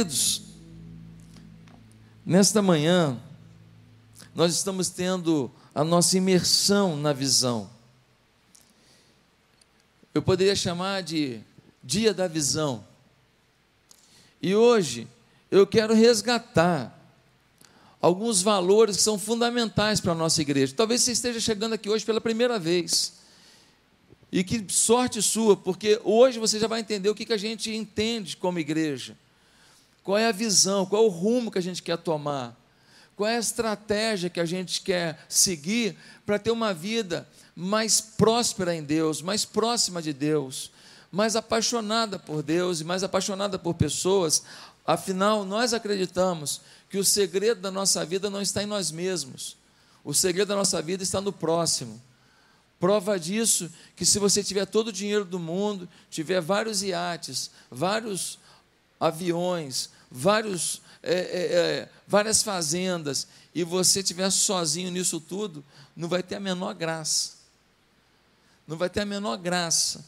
Queridos, nesta manhã, nós estamos tendo a nossa imersão na visão. Eu poderia chamar de Dia da Visão. E hoje eu quero resgatar alguns valores que são fundamentais para a nossa igreja. Talvez você esteja chegando aqui hoje pela primeira vez. E que sorte sua, porque hoje você já vai entender o que, que a gente entende como igreja. Qual é a visão, qual é o rumo que a gente quer tomar. Qual é a estratégia que a gente quer seguir para ter uma vida mais próspera em Deus, mais próxima de Deus, mais apaixonada por Deus e mais apaixonada por pessoas. Afinal, nós acreditamos que o segredo da nossa vida não está em nós mesmos. O segredo da nossa vida está no próximo. Prova disso que se você tiver todo o dinheiro do mundo, tiver vários iates, vários aviões, vários, é, é, é, várias fazendas, e você estiver sozinho nisso tudo, não vai ter a menor graça. Não vai ter a menor graça.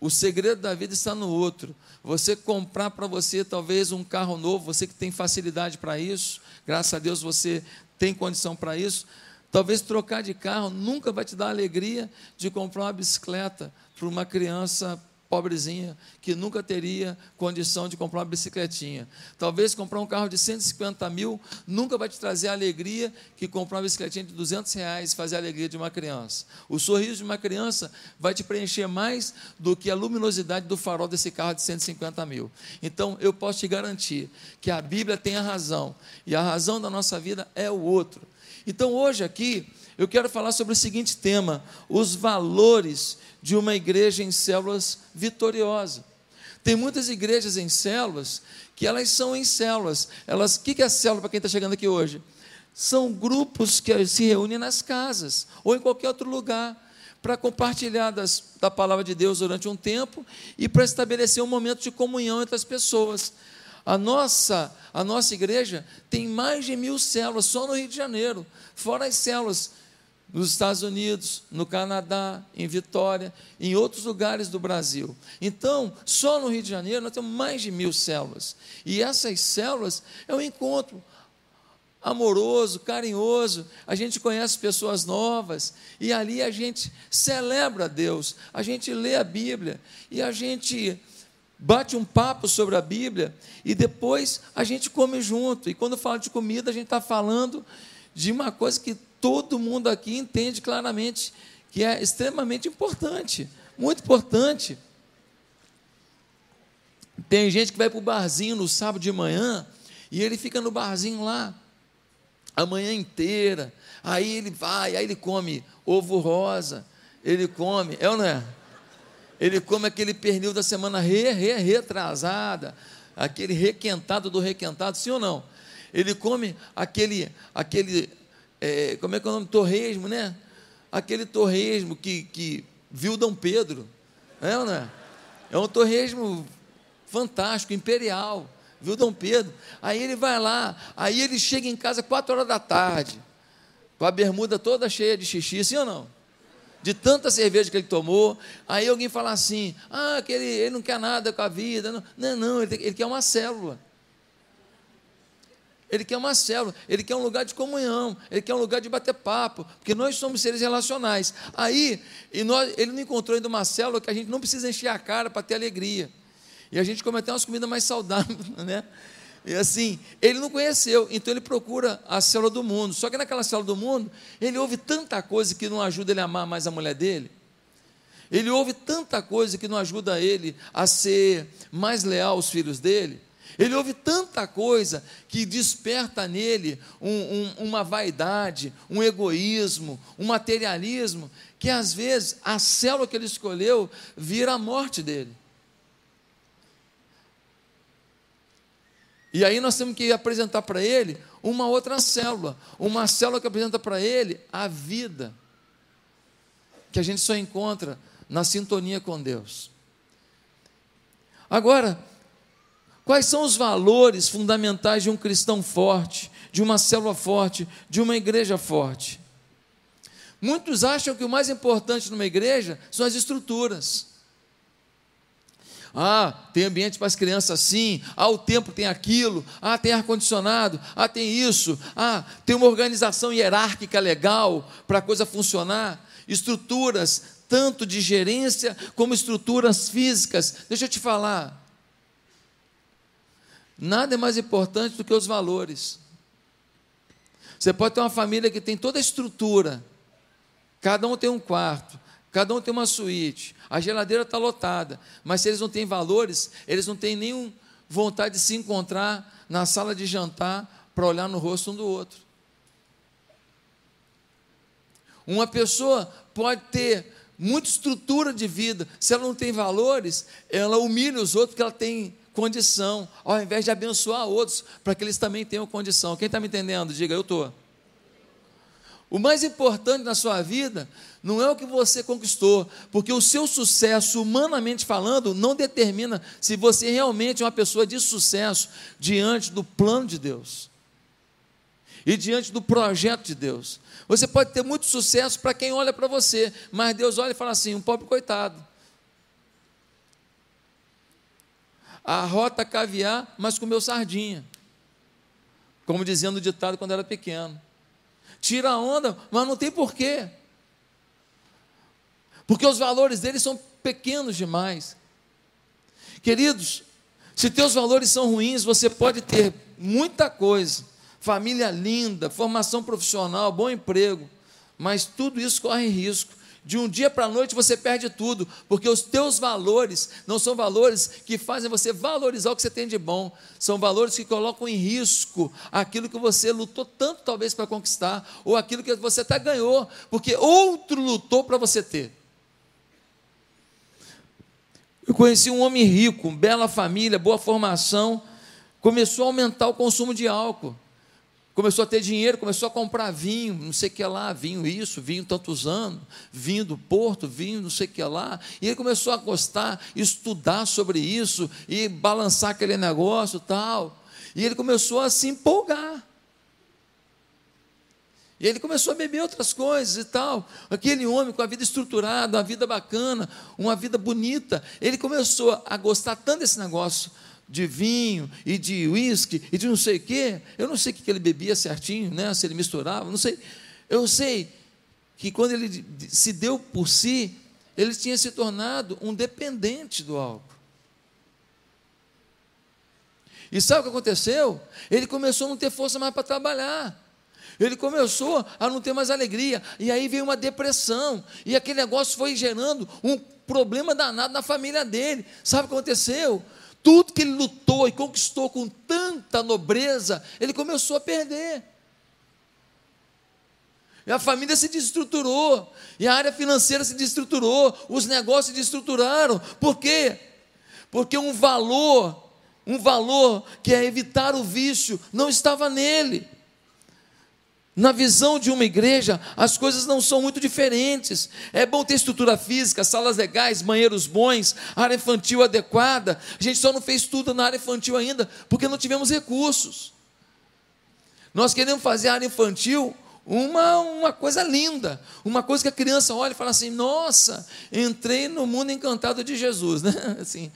O segredo da vida está no outro. Você comprar para você talvez um carro novo, você que tem facilidade para isso, graças a Deus você tem condição para isso, Talvez trocar de carro nunca vai te dar a alegria de comprar uma bicicleta para uma criança pobrezinha que nunca teria condição de comprar uma bicicletinha. Talvez comprar um carro de 150 mil nunca vai te trazer a alegria que comprar uma bicicletinha de 200 reais fazer a alegria de uma criança. O sorriso de uma criança vai te preencher mais do que a luminosidade do farol desse carro de 150 mil. Então, eu posso te garantir que a Bíblia tem a razão e a razão da nossa vida é o outro. Então, hoje aqui, eu quero falar sobre o seguinte tema: os valores de uma igreja em células vitoriosa. Tem muitas igrejas em células que elas são em células. Elas, o que é célula para quem está chegando aqui hoje? São grupos que se reúnem nas casas ou em qualquer outro lugar para compartilhar das, da palavra de Deus durante um tempo e para estabelecer um momento de comunhão entre as pessoas. A nossa, a nossa igreja tem mais de mil células só no Rio de Janeiro, fora as células nos Estados Unidos, no Canadá, em Vitória, em outros lugares do Brasil. Então, só no Rio de Janeiro nós temos mais de mil células. E essas células é um encontro amoroso, carinhoso. A gente conhece pessoas novas e ali a gente celebra Deus, a gente lê a Bíblia e a gente bate um papo sobre a Bíblia e depois a gente come junto. E quando fala de comida, a gente está falando de uma coisa que todo mundo aqui entende claramente que é extremamente importante, muito importante. Tem gente que vai para o barzinho no sábado de manhã e ele fica no barzinho lá a manhã inteira. Aí ele vai, aí ele come ovo rosa, ele come, é ou não é? Ele come aquele pernil da semana re, re, retrasada, aquele requentado do requentado, sim ou não? Ele come aquele, aquele é, como é que é o nome? Torresmo, né? Aquele torresmo que, que viu Dom Pedro, é ou não é? É um torresmo fantástico, imperial, viu Dom Pedro. Aí ele vai lá, aí ele chega em casa quatro horas da tarde, com a bermuda toda cheia de xixi, sim ou não? de tanta cerveja que ele tomou. Aí alguém fala assim: ah, que ele, ele não quer nada com a vida. Não, não, não ele, ele quer uma célula. Ele quer uma célula, ele quer um lugar de comunhão, ele quer um lugar de bater papo, porque nós somos seres relacionais. Aí, nós, ele não encontrou ainda uma célula que a gente não precisa encher a cara para ter alegria. E a gente come até umas comidas mais saudáveis, né? E assim, ele não conheceu, então ele procura a célula do mundo. Só que naquela célula do mundo, ele ouve tanta coisa que não ajuda ele a amar mais a mulher dele. Ele ouve tanta coisa que não ajuda ele a ser mais leal aos filhos dele. Ele ouve tanta coisa que desperta nele um, um, uma vaidade, um egoísmo, um materialismo, que às vezes a célula que ele escolheu vira a morte dele. E aí nós temos que apresentar para ele uma outra célula, uma célula que apresenta para ele a vida, que a gente só encontra na sintonia com Deus. Agora, quais são os valores fundamentais de um cristão forte, de uma célula forte, de uma igreja forte? Muitos acham que o mais importante numa igreja são as estruturas. Ah, tem ambiente para as crianças sim. Ah, o tempo tem aquilo. Ah, tem ar-condicionado. Ah, tem isso. Ah, tem uma organização hierárquica legal para a coisa funcionar. Estruturas, tanto de gerência como estruturas físicas. Deixa eu te falar. Nada é mais importante do que os valores. Você pode ter uma família que tem toda a estrutura, cada um tem um quarto, cada um tem uma suíte, a geladeira está lotada, mas se eles não têm valores, eles não têm nenhum vontade de se encontrar na sala de jantar para olhar no rosto um do outro. Uma pessoa pode ter muita estrutura de vida, se ela não tem valores, ela humilha os outros porque ela tem condição, ao invés de abençoar outros, para que eles também tenham condição. Quem está me entendendo? Diga, eu estou. O mais importante na sua vida não é o que você conquistou, porque o seu sucesso, humanamente falando, não determina se você realmente é uma pessoa de sucesso diante do plano de Deus e diante do projeto de Deus. Você pode ter muito sucesso para quem olha para você, mas Deus olha e fala assim: um pobre coitado. A rota caviar, mas comeu sardinha. Como dizia no ditado quando era pequeno. Tira a onda, mas não tem porquê. Porque os valores deles são pequenos demais. Queridos, se teus valores são ruins, você pode ter muita coisa, família linda, formação profissional, bom emprego, mas tudo isso corre risco de um dia para a noite você perde tudo, porque os teus valores não são valores que fazem você valorizar o que você tem de bom, são valores que colocam em risco aquilo que você lutou tanto talvez para conquistar, ou aquilo que você até ganhou, porque outro lutou para você ter. Eu conheci um homem rico, bela família, boa formação, começou a aumentar o consumo de álcool começou a ter dinheiro, começou a comprar vinho, não sei o que lá, vinho isso, vinho tantos anos, vinho do Porto, vinho não sei o que lá, e ele começou a gostar, estudar sobre isso, e balançar aquele negócio tal, e ele começou a se empolgar, e ele começou a beber outras coisas e tal. Aquele homem com a vida estruturada, uma vida bacana, uma vida bonita, ele começou a gostar tanto desse negócio de vinho e de uísque e de não sei o quê. Eu não sei o que ele bebia certinho, né? se ele misturava, não sei. Eu sei que quando ele se deu por si, ele tinha se tornado um dependente do álcool. E sabe o que aconteceu? Ele começou a não ter força mais para trabalhar. Ele começou a não ter mais alegria. E aí veio uma depressão. E aquele negócio foi gerando um problema danado na família dele. Sabe o que aconteceu? Tudo que ele lutou e conquistou com tanta nobreza, ele começou a perder. E a família se desestruturou, e a área financeira se desestruturou, os negócios se desestruturaram. Por quê? Porque um valor, um valor que é evitar o vício, não estava nele. Na visão de uma igreja, as coisas não são muito diferentes. É bom ter estrutura física, salas legais, banheiros bons, área infantil adequada. A gente só não fez tudo na área infantil ainda porque não tivemos recursos. Nós queremos fazer a área infantil uma, uma coisa linda, uma coisa que a criança olha e fala assim: Nossa, entrei no mundo encantado de Jesus, né? Assim,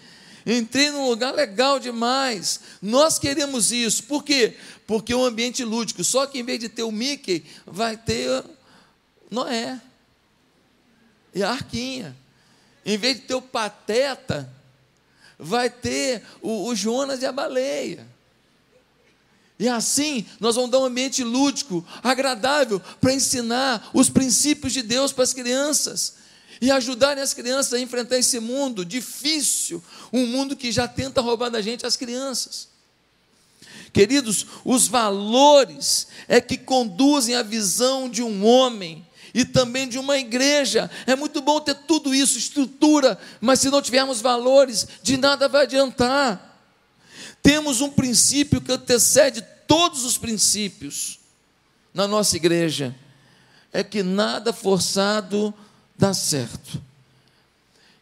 entrei num lugar legal demais. Nós queremos isso, por quê? Porque é um ambiente lúdico. Só que em vez de ter o Mickey, vai ter Noé e a Arquinha. Em vez de ter o Pateta, vai ter o, o Jonas e a baleia. E assim, nós vamos dar um ambiente lúdico, agradável, para ensinar os princípios de Deus para as crianças e ajudarem as crianças a enfrentar esse mundo difícil, um mundo que já tenta roubar da gente as crianças. Queridos, os valores é que conduzem a visão de um homem e também de uma igreja. É muito bom ter tudo isso, estrutura, mas se não tivermos valores, de nada vai adiantar. Temos um princípio que antecede todos os princípios na nossa igreja: é que nada forçado dá certo.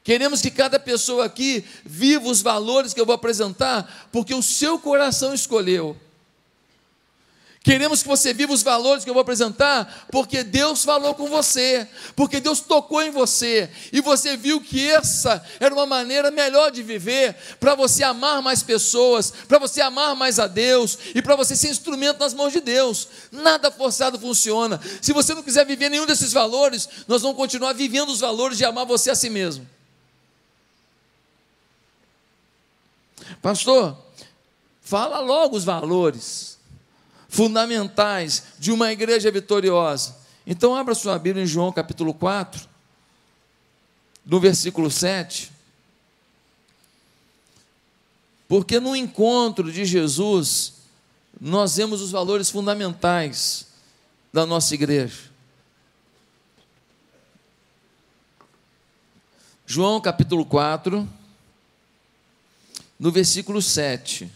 Queremos que cada pessoa aqui viva os valores que eu vou apresentar, porque o seu coração escolheu. Queremos que você viva os valores que eu vou apresentar, porque Deus falou com você, porque Deus tocou em você, e você viu que essa era uma maneira melhor de viver, para você amar mais pessoas, para você amar mais a Deus, e para você ser instrumento nas mãos de Deus. Nada forçado funciona. Se você não quiser viver nenhum desses valores, nós vamos continuar vivendo os valores de amar você a si mesmo. Pastor, fala logo os valores fundamentais de uma igreja vitoriosa. Então, abra sua Bíblia em João capítulo 4, no versículo 7. Porque no encontro de Jesus, nós vemos os valores fundamentais da nossa igreja. João capítulo 4, no versículo 7.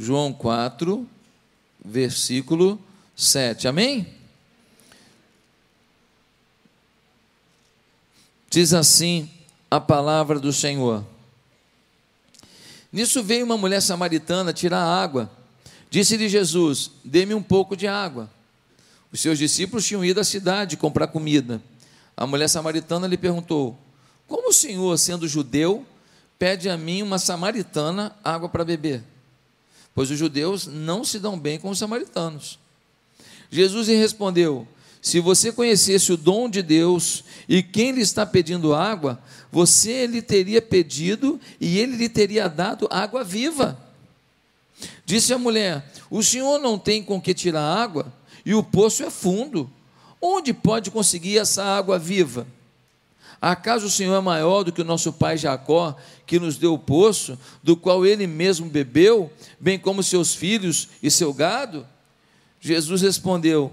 João 4, versículo 7. Amém? Diz assim a palavra do Senhor. Nisso veio uma mulher samaritana tirar água. Disse-lhe Jesus: Dê-me um pouco de água. Os seus discípulos tinham ido à cidade comprar comida. A mulher samaritana lhe perguntou: Como o senhor, sendo judeu, pede a mim, uma samaritana, água para beber? Pois os judeus não se dão bem com os samaritanos. Jesus lhe respondeu: Se você conhecesse o dom de Deus e quem lhe está pedindo água, você lhe teria pedido e ele lhe teria dado água viva. Disse a mulher: O senhor não tem com que tirar água e o poço é fundo. Onde pode conseguir essa água viva? Acaso o Senhor é maior do que o nosso pai Jacó, que nos deu o poço, do qual ele mesmo bebeu, bem como seus filhos e seu gado? Jesus respondeu: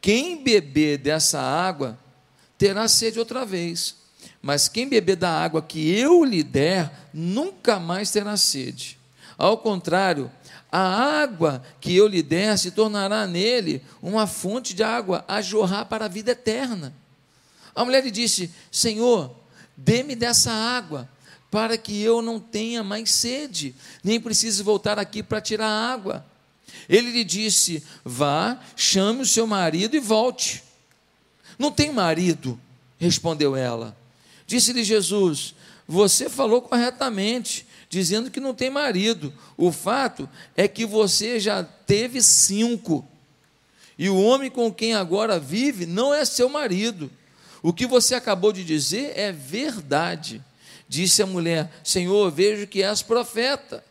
Quem beber dessa água terá sede outra vez, mas quem beber da água que eu lhe der, nunca mais terá sede. Ao contrário, a água que eu lhe der se tornará nele uma fonte de água a jorrar para a vida eterna. A mulher lhe disse: Senhor, dê-me dessa água, para que eu não tenha mais sede, nem precise voltar aqui para tirar água. Ele lhe disse: Vá, chame o seu marido e volte. Não tem marido, respondeu ela. Disse-lhe Jesus: Você falou corretamente, dizendo que não tem marido. O fato é que você já teve cinco, e o homem com quem agora vive não é seu marido. O que você acabou de dizer é verdade. Disse a mulher: Senhor, vejo que és profeta.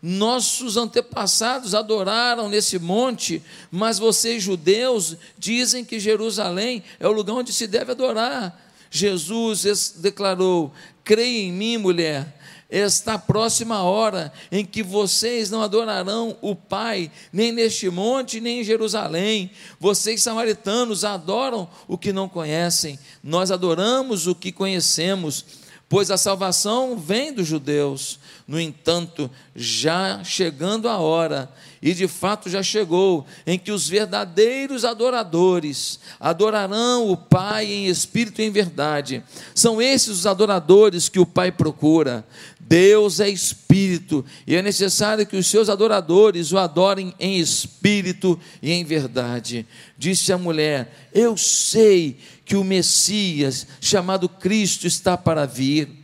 Nossos antepassados adoraram nesse monte, mas vocês, judeus, dizem que Jerusalém é o lugar onde se deve adorar. Jesus declarou: Creia em mim, mulher, está próxima a hora em que vocês não adorarão o Pai, nem neste monte, nem em Jerusalém. Vocês, samaritanos, adoram o que não conhecem, nós adoramos o que conhecemos, pois a salvação vem dos judeus. No entanto, já chegando a hora, e de fato já chegou, em que os verdadeiros adoradores adorarão o Pai em espírito e em verdade. São esses os adoradores que o Pai procura. Deus é espírito e é necessário que os seus adoradores o adorem em espírito e em verdade. Disse a mulher: Eu sei que o Messias, chamado Cristo, está para vir.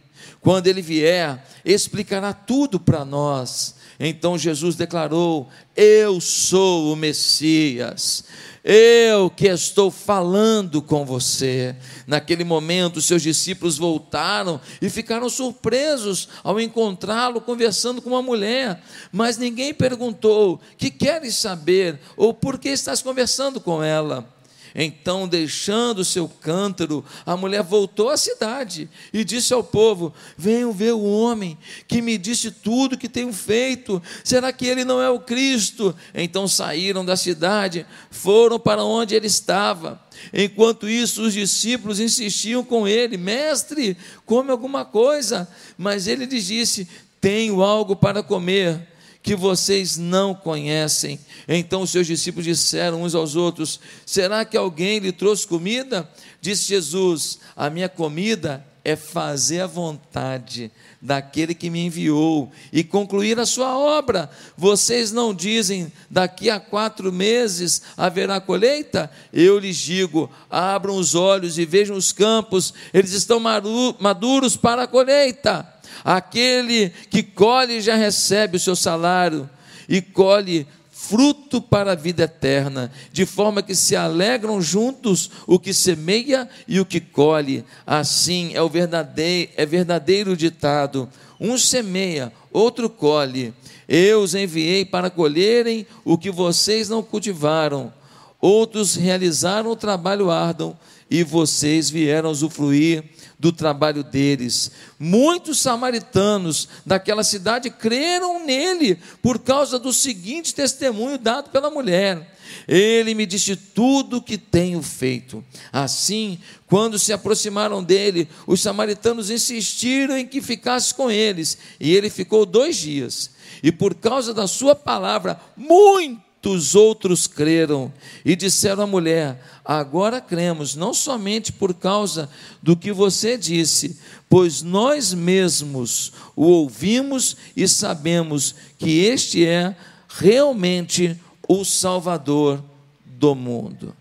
Quando ele vier, explicará tudo para nós. Então Jesus declarou: Eu sou o Messias. Eu que estou falando com você. Naquele momento, seus discípulos voltaram e ficaram surpresos ao encontrá-lo conversando com uma mulher. Mas ninguém perguntou: Que queres saber? Ou por que estás conversando com ela? Então, deixando seu cântaro, a mulher voltou à cidade e disse ao povo: Venham ver o homem que me disse tudo que tenho feito. Será que ele não é o Cristo? Então saíram da cidade, foram para onde ele estava. Enquanto isso, os discípulos insistiam com ele: Mestre, come alguma coisa. Mas ele lhes disse: Tenho algo para comer que vocês não conhecem. Então os seus discípulos disseram uns aos outros: Será que alguém lhe trouxe comida? Disse Jesus: A minha comida é fazer a vontade daquele que me enviou e concluir a sua obra. Vocês não dizem, daqui a quatro meses haverá colheita? Eu lhes digo: abram os olhos e vejam os campos, eles estão maduros para a colheita. Aquele que colhe já recebe o seu salário e colhe fruto para a vida eterna, de forma que se alegram juntos o que semeia e o que colhe. Assim é o verdadeiro, é verdadeiro ditado: um semeia, outro colhe. Eu os enviei para colherem o que vocês não cultivaram. Outros realizaram o trabalho árduo e vocês vieram usufruir do trabalho deles. Muitos samaritanos daquela cidade creram nele por causa do seguinte testemunho dado pela mulher. Ele me disse tudo o que tenho feito. Assim, quando se aproximaram dele, os samaritanos insistiram em que ficasse com eles, e ele ficou dois dias. E por causa da sua palavra, muito muitos outros creram e disseram à mulher: Agora cremos, não somente por causa do que você disse, pois nós mesmos o ouvimos e sabemos que este é realmente o Salvador do mundo.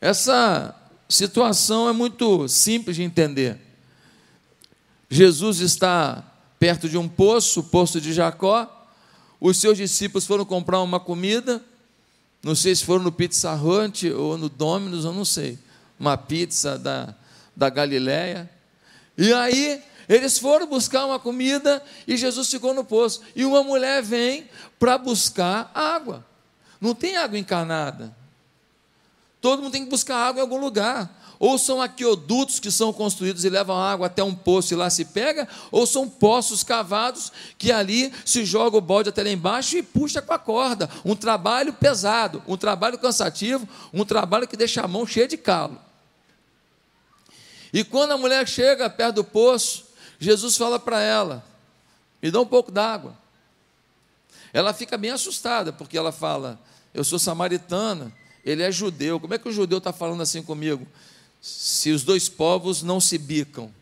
Essa situação é muito simples de entender. Jesus está perto de um poço, o poço de Jacó, os seus discípulos foram comprar uma comida, não sei se foram no Pizza Hut ou no Domino's, eu não sei, uma pizza da, da Galileia. E aí eles foram buscar uma comida e Jesus ficou no poço. E uma mulher vem para buscar água. Não tem água encanada. Todo mundo tem que buscar água em algum lugar. Ou são aqueodutos que são construídos e levam água até um poço e lá se pega, ou são poços cavados que ali se joga o balde até lá embaixo e puxa com a corda. Um trabalho pesado, um trabalho cansativo, um trabalho que deixa a mão cheia de calo. E quando a mulher chega perto do poço, Jesus fala para ela: me dá um pouco d'água. Ela fica bem assustada, porque ela fala: eu sou samaritana, ele é judeu. Como é que o judeu está falando assim comigo? Se os dois povos não se bicam.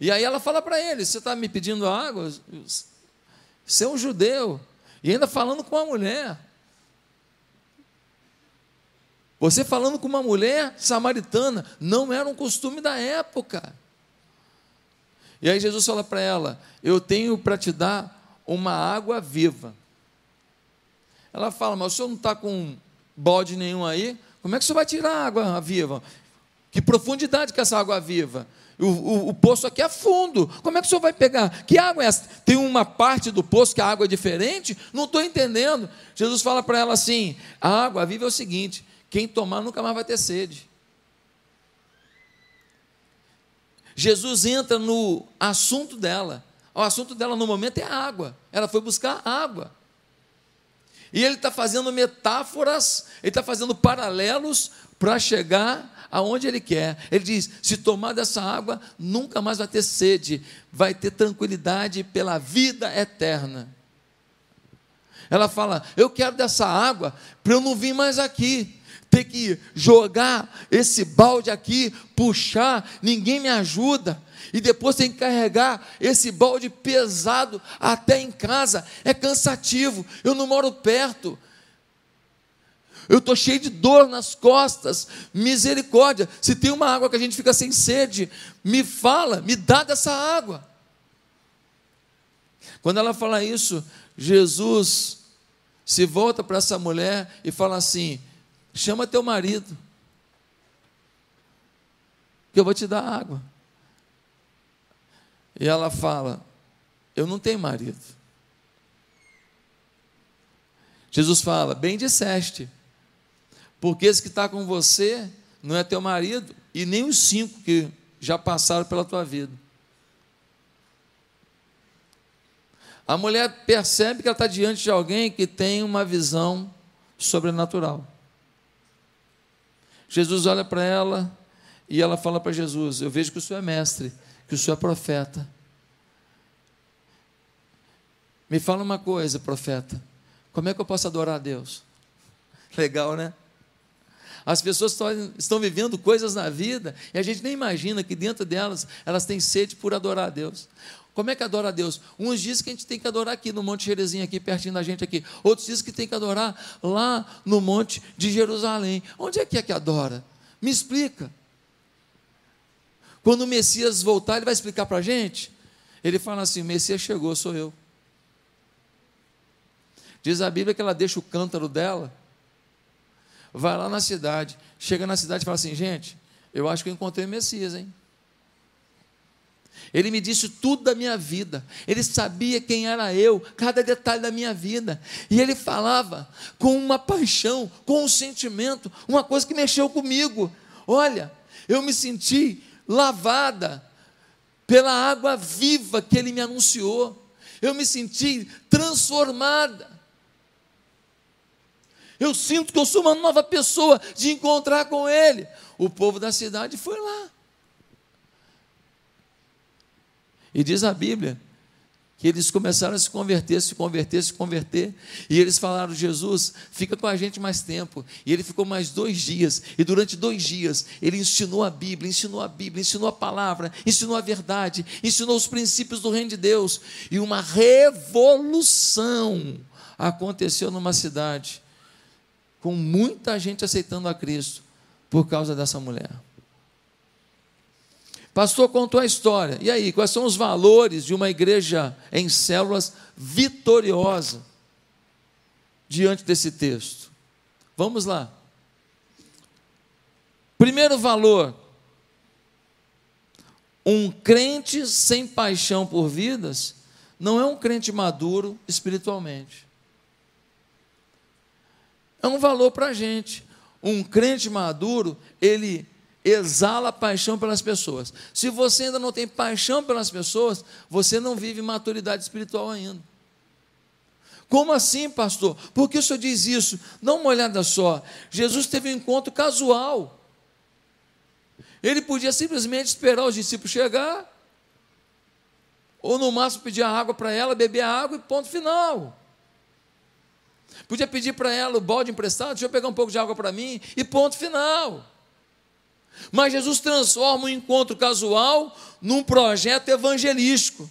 E aí ela fala para ele: Você está me pedindo água? Você é um judeu. E ainda falando com uma mulher. Você falando com uma mulher samaritana, não era um costume da época. E aí Jesus fala para ela: Eu tenho para te dar uma água viva. Ela fala: Mas o senhor não está com bode nenhum aí? Como é que você vai tirar a água viva? Que profundidade que é essa água viva? O, o, o, poço aqui é fundo. Como é que o senhor vai pegar? Que água é essa? Tem uma parte do poço que a água é diferente? Não estou entendendo. Jesus fala para ela assim: a água viva é o seguinte: quem tomar nunca mais vai ter sede. Jesus entra no assunto dela. O assunto dela no momento é a água. Ela foi buscar água. E ele está fazendo metáforas, ele está fazendo paralelos para chegar aonde ele quer. Ele diz: se tomar dessa água, nunca mais vai ter sede, vai ter tranquilidade pela vida eterna. Ela fala: eu quero dessa água para eu não vir mais aqui. Ter que jogar esse balde aqui, puxar, ninguém me ajuda e depois tem que carregar esse balde pesado até em casa. É cansativo. Eu não moro perto. Eu estou cheio de dor nas costas. Misericórdia. Se tem uma água que a gente fica sem sede, me fala, me dá dessa água. Quando ela fala isso, Jesus se volta para essa mulher e fala assim: chama teu marido, que eu vou te dar água. E ela fala: Eu não tenho marido. Jesus fala: Bem disseste, porque esse que está com você não é teu marido, e nem os cinco que já passaram pela tua vida. A mulher percebe que ela está diante de alguém que tem uma visão sobrenatural. Jesus olha para ela e ela fala para Jesus: Eu vejo que o senhor é mestre que o senhor é profeta. Me fala uma coisa, profeta. Como é que eu posso adorar a Deus? Legal, né? As pessoas estão vivendo coisas na vida e a gente nem imagina que dentro delas elas têm sede por adorar a Deus. Como é que adora a Deus? Uns dizem que a gente tem que adorar aqui no Monte Jerezinho, aqui pertinho da gente aqui. Outros dizem que tem que adorar lá no Monte de Jerusalém. Onde é que é que adora? Me explica. Quando o Messias voltar, ele vai explicar para a gente. Ele fala assim: o Messias chegou, sou eu. Diz a Bíblia que ela deixa o cântaro dela vai lá na cidade, chega na cidade e fala assim: gente, eu acho que eu encontrei o Messias, hein? Ele me disse tudo da minha vida, ele sabia quem era eu, cada detalhe da minha vida, e ele falava com uma paixão, com um sentimento, uma coisa que mexeu comigo. Olha, eu me senti lavada pela água viva que ele me anunciou, eu me senti transformada. Eu sinto que eu sou uma nova pessoa de encontrar com Ele. O povo da cidade foi lá. E diz a Bíblia que eles começaram a se converter, se converter, se converter. E eles falaram: Jesus, fica com a gente mais tempo. E ele ficou mais dois dias. E durante dois dias, ele ensinou a Bíblia, ensinou a Bíblia, ensinou a palavra, ensinou a verdade, ensinou os princípios do reino de Deus. E uma revolução aconteceu numa cidade com muita gente aceitando a Cristo por causa dessa mulher. Pastor contou a história. E aí, quais são os valores de uma igreja em células vitoriosa diante desse texto? Vamos lá. Primeiro valor: um crente sem paixão por vidas não é um crente maduro espiritualmente é um valor para a gente. Um crente maduro, ele exala paixão pelas pessoas. Se você ainda não tem paixão pelas pessoas, você não vive maturidade espiritual ainda. Como assim, pastor? Por que o senhor diz isso? Dá uma olhada só. Jesus teve um encontro casual. Ele podia simplesmente esperar os discípulos chegar, ou no máximo pedir a água para ela, beber a água e ponto final. Podia pedir para ela o balde emprestado, deixa eu pegar um pouco de água para mim, e ponto final. Mas Jesus transforma um encontro casual num projeto evangelístico.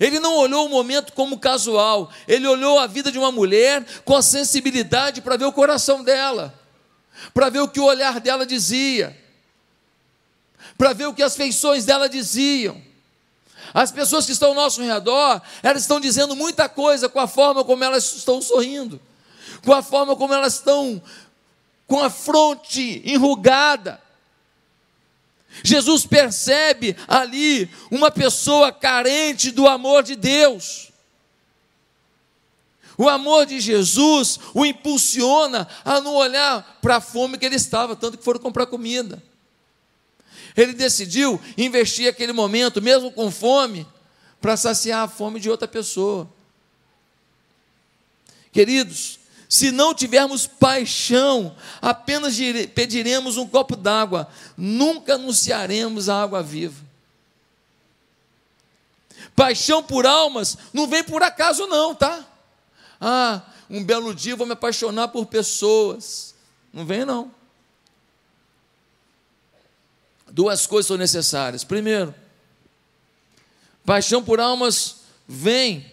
Ele não olhou o momento como casual, ele olhou a vida de uma mulher com a sensibilidade para ver o coração dela, para ver o que o olhar dela dizia, para ver o que as feições dela diziam. As pessoas que estão ao nosso redor, elas estão dizendo muita coisa com a forma como elas estão sorrindo, com a forma como elas estão com a fronte enrugada. Jesus percebe ali uma pessoa carente do amor de Deus. O amor de Jesus o impulsiona a não olhar para a fome que ele estava, tanto que foram comprar comida. Ele decidiu investir aquele momento, mesmo com fome, para saciar a fome de outra pessoa. Queridos, se não tivermos paixão, apenas pediremos um copo d'água, nunca anunciaremos a água viva. Paixão por almas não vem por acaso, não, tá? Ah, um belo dia vou me apaixonar por pessoas. Não vem, não duas coisas são necessárias. Primeiro, paixão por almas vem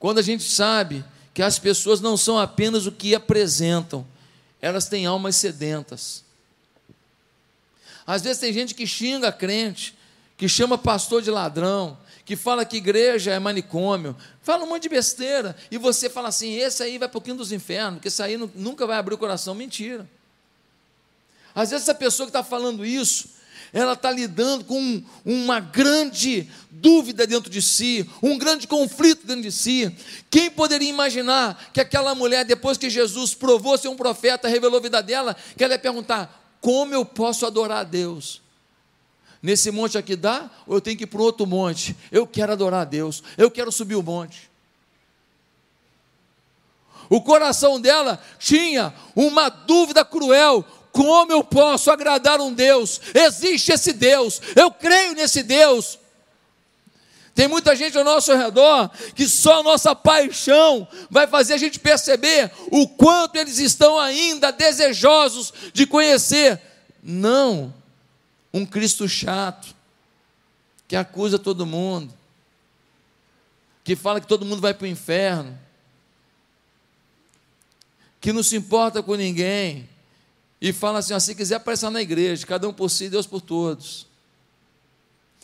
quando a gente sabe que as pessoas não são apenas o que apresentam, elas têm almas sedentas. Às vezes tem gente que xinga crente, que chama pastor de ladrão, que fala que igreja é manicômio, fala um monte de besteira, e você fala assim: esse aí vai para o quinto dos infernos, que esse aí nunca vai abrir o coração. Mentira. Às vezes, essa pessoa que está falando isso, ela está lidando com uma grande dúvida dentro de si, um grande conflito dentro de si. Quem poderia imaginar que aquela mulher, depois que Jesus provou ser um profeta, revelou a vida dela, que ela ia perguntar: como eu posso adorar a Deus? Nesse monte aqui dá, ou eu tenho que ir para outro monte? Eu quero adorar a Deus, eu quero subir o monte. O coração dela tinha uma dúvida cruel: como eu posso agradar um Deus? Existe esse Deus, eu creio nesse Deus. Tem muita gente ao nosso redor que só a nossa paixão vai fazer a gente perceber o quanto eles estão ainda desejosos de conhecer. Não um Cristo chato, que acusa todo mundo, que fala que todo mundo vai para o inferno, que não se importa com ninguém, e fala assim: se quiser aparecer na igreja, cada um por si, Deus por todos.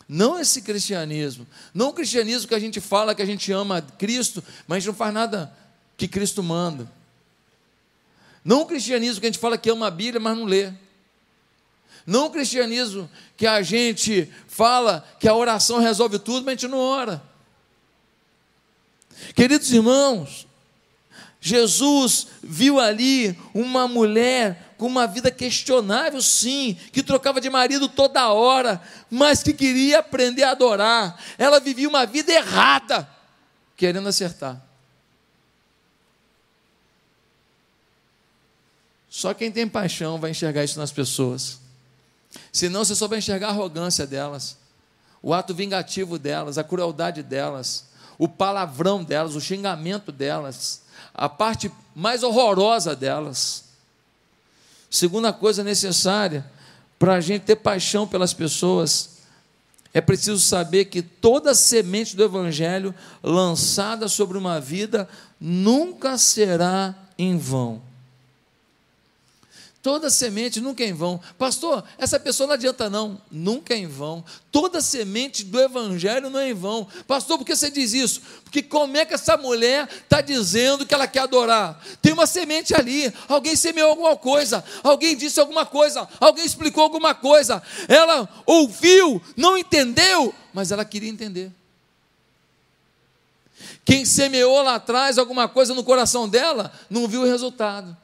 Não esse cristianismo. Não o cristianismo que a gente fala que a gente ama Cristo, mas a gente não faz nada que Cristo manda. Não o cristianismo que a gente fala que ama a Bíblia, mas não lê. Não o cristianismo que a gente fala que a oração resolve tudo, mas a gente não ora. Queridos irmãos, Jesus viu ali uma mulher com uma vida questionável, sim, que trocava de marido toda hora, mas que queria aprender a adorar. Ela vivia uma vida errada, querendo acertar. Só quem tem paixão vai enxergar isso nas pessoas. Senão você só vai enxergar a arrogância delas, o ato vingativo delas, a crueldade delas, o palavrão delas, o xingamento delas, a parte mais horrorosa delas. Segunda coisa necessária para a gente ter paixão pelas pessoas é preciso saber que toda semente do Evangelho lançada sobre uma vida nunca será em vão. Toda semente nunca é em vão. Pastor, essa pessoa não adianta não. Nunca é em vão. Toda semente do evangelho não é em vão. Pastor, por que você diz isso? Porque como é que essa mulher está dizendo que ela quer adorar? Tem uma semente ali. Alguém semeou alguma coisa. Alguém disse alguma coisa. Alguém explicou alguma coisa. Ela ouviu, não entendeu, mas ela queria entender. Quem semeou lá atrás alguma coisa no coração dela, não viu o resultado.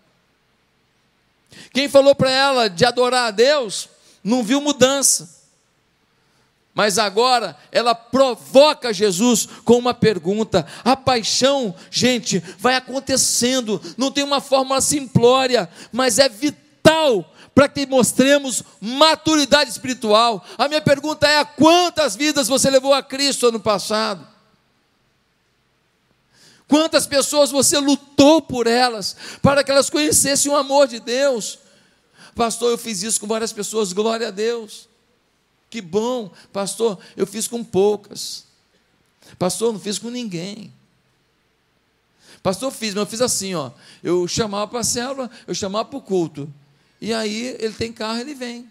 Quem falou para ela de adorar a Deus, não viu mudança. Mas agora ela provoca Jesus com uma pergunta. A paixão, gente, vai acontecendo, não tem uma fórmula simplória, mas é vital para que mostremos maturidade espiritual. A minha pergunta é: quantas vidas você levou a Cristo ano passado? Quantas pessoas você lutou por elas, para que elas conhecessem o amor de Deus? Pastor, eu fiz isso com várias pessoas, glória a Deus. Que bom, pastor, eu fiz com poucas. Pastor, não fiz com ninguém. Pastor, eu fiz, mas eu fiz assim, ó. Eu chamava para a célula, eu chamava para o culto. E aí ele tem carro, ele vem.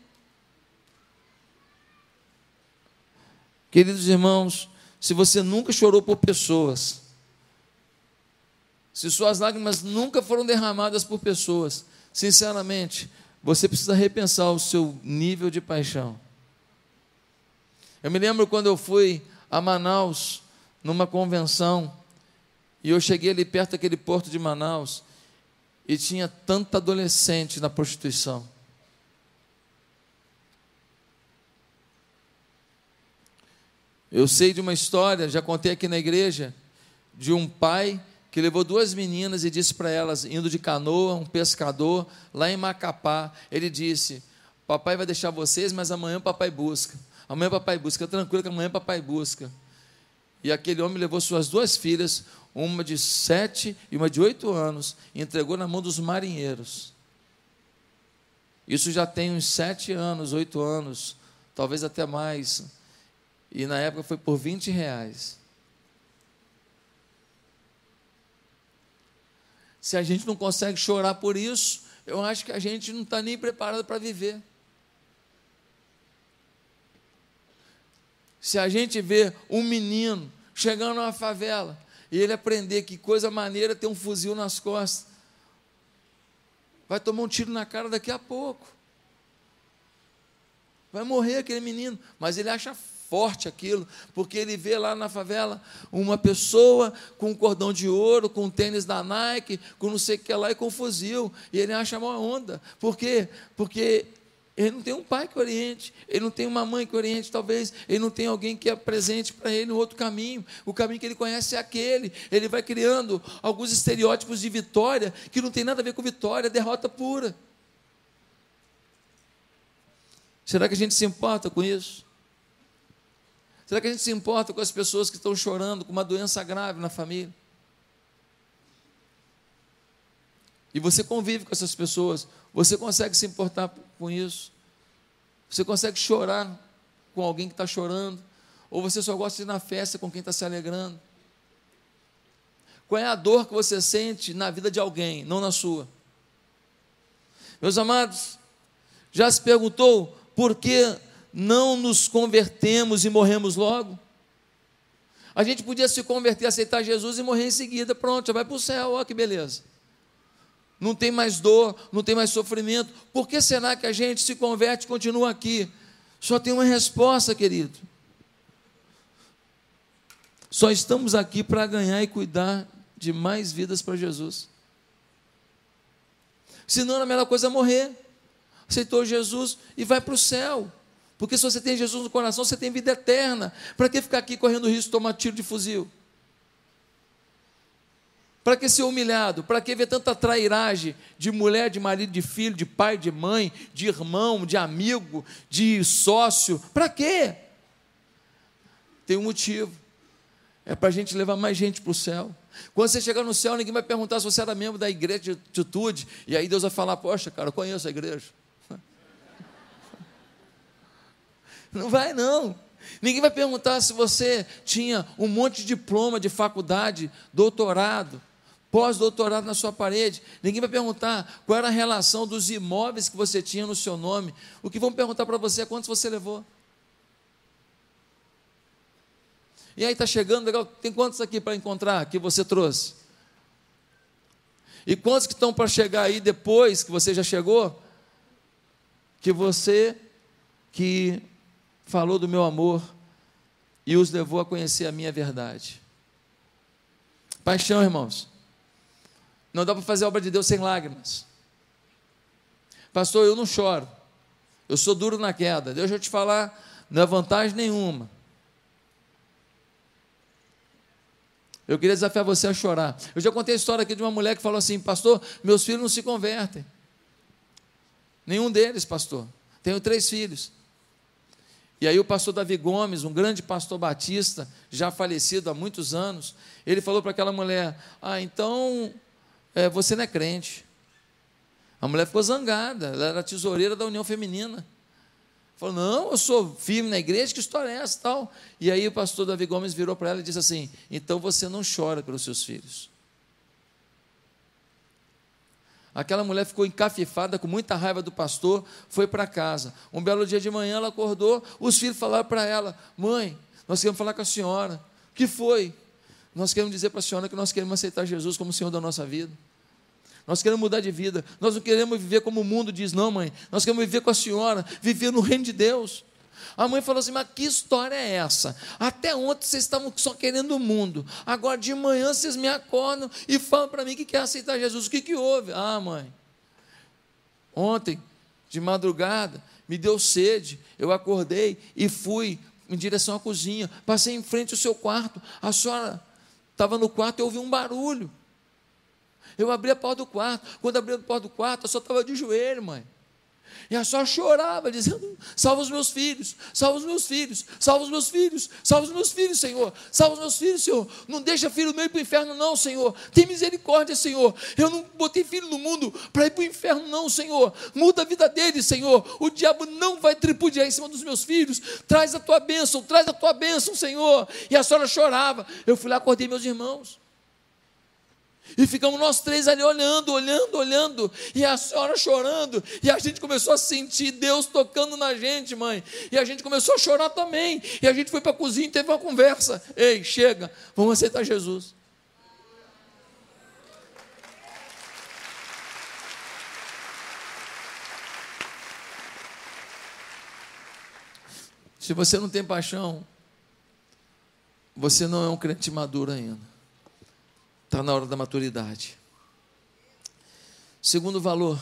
Queridos irmãos, se você nunca chorou por pessoas, se suas lágrimas nunca foram derramadas por pessoas, sinceramente, você precisa repensar o seu nível de paixão. Eu me lembro quando eu fui a Manaus, numa convenção, e eu cheguei ali perto daquele porto de Manaus, e tinha tanta adolescente na prostituição. Eu sei de uma história, já contei aqui na igreja, de um pai que levou duas meninas e disse para elas, indo de canoa, um pescador, lá em Macapá, ele disse: Papai vai deixar vocês, mas amanhã papai busca. Amanhã papai busca, tranquilo que amanhã papai busca. E aquele homem levou suas duas filhas, uma de sete e uma de oito anos, e entregou na mão dos marinheiros. Isso já tem uns sete anos, oito anos, talvez até mais. E na época foi por 20 reais. Se a gente não consegue chorar por isso, eu acho que a gente não está nem preparado para viver. Se a gente vê um menino chegando numa favela e ele aprender que coisa maneira ter um fuzil nas costas, vai tomar um tiro na cara daqui a pouco. Vai morrer aquele menino, mas ele acha forte aquilo, porque ele vê lá na favela uma pessoa com um cordão de ouro, com um tênis da Nike, com não sei o que lá e com um fuzil, e ele acha uma onda. Por quê? Porque ele não tem um pai que oriente, ele não tem uma mãe que oriente, talvez, ele não tem alguém que apresente para ele um outro caminho. O caminho que ele conhece é aquele. Ele vai criando alguns estereótipos de vitória que não tem nada a ver com vitória, é derrota pura. Será que a gente se importa com isso? Será que a gente se importa com as pessoas que estão chorando com uma doença grave na família? E você convive com essas pessoas, você consegue se importar com isso? Você consegue chorar com alguém que está chorando? Ou você só gosta de ir na festa com quem está se alegrando? Qual é a dor que você sente na vida de alguém, não na sua? Meus amados, já se perguntou por que não nos convertemos e morremos logo? A gente podia se converter, aceitar Jesus e morrer em seguida, pronto, já vai para o céu, olha que beleza. Não tem mais dor, não tem mais sofrimento. Por que será que a gente se converte e continua aqui? Só tem uma resposta, querido. Só estamos aqui para ganhar e cuidar de mais vidas para Jesus. Senão, a melhor coisa é morrer. Aceitou Jesus e vai para o céu. Porque se você tem Jesus no coração, você tem vida eterna. Para que ficar aqui correndo risco de tomar tiro de fuzil? Para que ser humilhado? Para que ver tanta trairagem de mulher, de marido, de filho, de pai, de mãe, de irmão, de amigo, de sócio? Para quê? Tem um motivo. É para a gente levar mais gente para o céu. Quando você chegar no céu, ninguém vai perguntar se você era membro da igreja de atitude. E aí Deus vai falar: Poxa, cara, eu conheço a igreja. Não vai, não. Ninguém vai perguntar se você tinha um monte de diploma de faculdade, doutorado, pós-doutorado na sua parede. Ninguém vai perguntar qual era a relação dos imóveis que você tinha no seu nome. O que vão perguntar para você é quantos você levou. E aí está chegando, legal, tem quantos aqui para encontrar que você trouxe? E quantos que estão para chegar aí depois que você já chegou? Que você que falou do meu amor e os levou a conhecer a minha verdade. Paixão, irmãos. Não dá para fazer a obra de Deus sem lágrimas. Pastor, eu não choro. Eu sou duro na queda. Deixa eu te falar, não é vantagem nenhuma. Eu queria desafiar você a chorar. Eu já contei a história aqui de uma mulher que falou assim: Pastor, meus filhos não se convertem. Nenhum deles, pastor. Tenho três filhos. E aí o pastor Davi Gomes, um grande pastor batista, já falecido há muitos anos, ele falou para aquela mulher: Ah, então é, você não é crente. A mulher ficou zangada, ela era tesoureira da União Feminina. Falou, não, eu sou firme na igreja, que história é essa tal? E aí o pastor Davi Gomes virou para ela e disse assim: então você não chora pelos seus filhos. Aquela mulher ficou encafifada, com muita raiva do pastor, foi para casa. Um belo dia de manhã ela acordou, os filhos falaram para ela: Mãe, nós queremos falar com a senhora. O que foi? Nós queremos dizer para a senhora que nós queremos aceitar Jesus como Senhor da nossa vida. Nós queremos mudar de vida. Nós não queremos viver como o mundo diz, não, mãe. Nós queremos viver com a senhora, viver no reino de Deus. A mãe falou assim: Mas que história é essa? Até ontem vocês estavam só querendo o mundo. Agora de manhã vocês me acordam e falam para mim que quer aceitar Jesus. O que, que houve? Ah, mãe. Ontem, de madrugada, me deu sede. Eu acordei e fui em direção à cozinha. Passei em frente ao seu quarto. A senhora estava no quarto e ouvi um barulho. Eu abri a porta do quarto. Quando abri a porta do quarto, eu só estava de joelho, mãe. E ela só chorava, dizendo: Salva os meus filhos, salva os meus filhos, salva os meus filhos, salva os meus filhos, Senhor, salva os meus filhos, Senhor. Não deixa filho meu ir para o inferno, não, Senhor. Tem misericórdia, Senhor. Eu não botei filho no mundo para ir para o inferno, não, Senhor. Muda a vida deles, Senhor. O diabo não vai tripudiar em cima dos meus filhos. Traz a tua bênção, traz a tua bênção, Senhor. E a senhora chorava. Eu fui lá, acordei meus irmãos. E ficamos nós três ali olhando, olhando, olhando, e a senhora chorando, e a gente começou a sentir Deus tocando na gente, mãe. E a gente começou a chorar também. E a gente foi para a cozinha e teve uma conversa. Ei, chega, vamos aceitar Jesus. Se você não tem paixão, você não é um crente maduro ainda. Está na hora da maturidade. Segundo valor.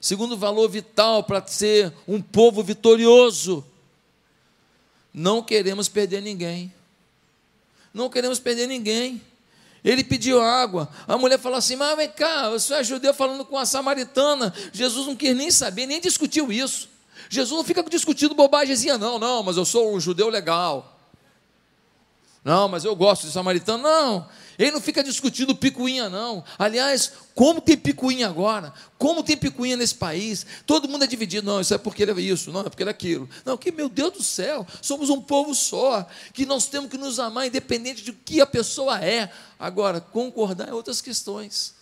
Segundo valor vital para ser um povo vitorioso. Não queremos perder ninguém. Não queremos perder ninguém. Ele pediu água. A mulher falou assim: Mas vem cá, você é judeu falando com a samaritana. Jesus não quis nem saber, nem discutiu isso. Jesus não fica discutindo bobagemzinha, não, não, mas eu sou um judeu legal. Não, mas eu gosto de samaritano. Não, ele não fica discutindo picuinha, não. Aliás, como tem picuinha agora? Como tem picuinha nesse país? Todo mundo é dividido. Não, isso é porque ele é isso, não, é porque ele é aquilo. Não, que meu Deus do céu, somos um povo só, que nós temos que nos amar, independente de que a pessoa é. Agora, concordar é outras questões.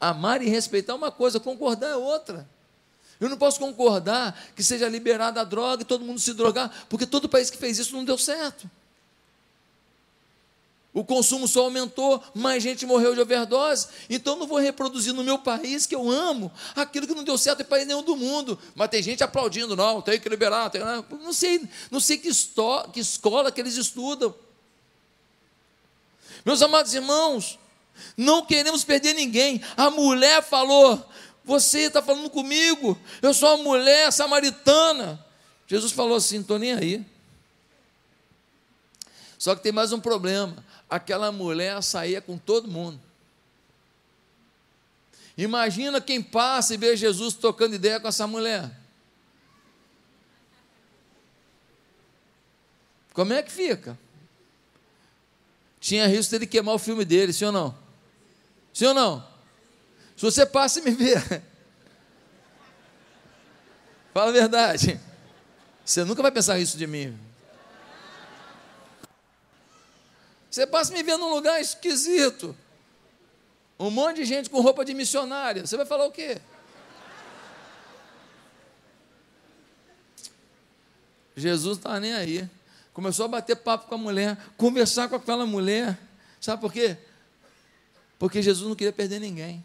Amar e respeitar é uma coisa, concordar é outra. Eu não posso concordar que seja liberada a droga e todo mundo se drogar, porque todo país que fez isso não deu certo. O consumo só aumentou, mais gente morreu de overdose. Então não vou reproduzir no meu país, que eu amo, aquilo que não deu certo em país nenhum do mundo. Mas tem gente aplaudindo, não, tem que liberar. Tem, não sei, não sei que, esto, que escola que eles estudam. Meus amados irmãos, não queremos perder ninguém. A mulher falou: Você está falando comigo, eu sou uma mulher samaritana. Jesus falou assim: Estou nem aí. Só que tem mais um problema aquela mulher saía com todo mundo. Imagina quem passa e vê Jesus tocando ideia com essa mulher. Como é que fica? Tinha risco dele queimar o filme dele, sim ou não? Sim ou não? Se você passa e me vê. Fala a verdade. Você nunca vai pensar isso de mim. Você passa me vendo num lugar esquisito. Um monte de gente com roupa de missionária. Você vai falar o quê? Jesus não está nem aí. Começou a bater papo com a mulher, conversar com aquela mulher. Sabe por quê? Porque Jesus não queria perder ninguém.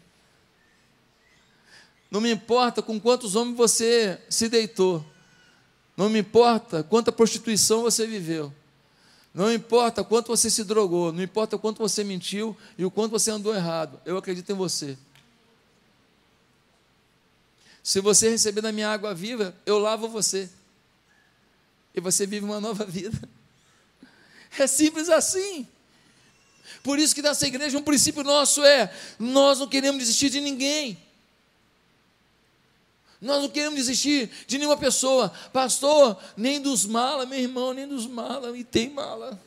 Não me importa com quantos homens você se deitou. Não me importa quanta prostituição você viveu. Não importa quanto você se drogou, não importa quanto você mentiu e o quanto você andou errado, eu acredito em você. Se você receber da minha água viva, eu lavo você. E você vive uma nova vida. É simples assim. Por isso que nessa igreja um princípio nosso é: nós não queremos desistir de ninguém. Nós não queremos desistir de nenhuma pessoa, pastor, nem dos malas, meu irmão, nem dos malas, e tem mala.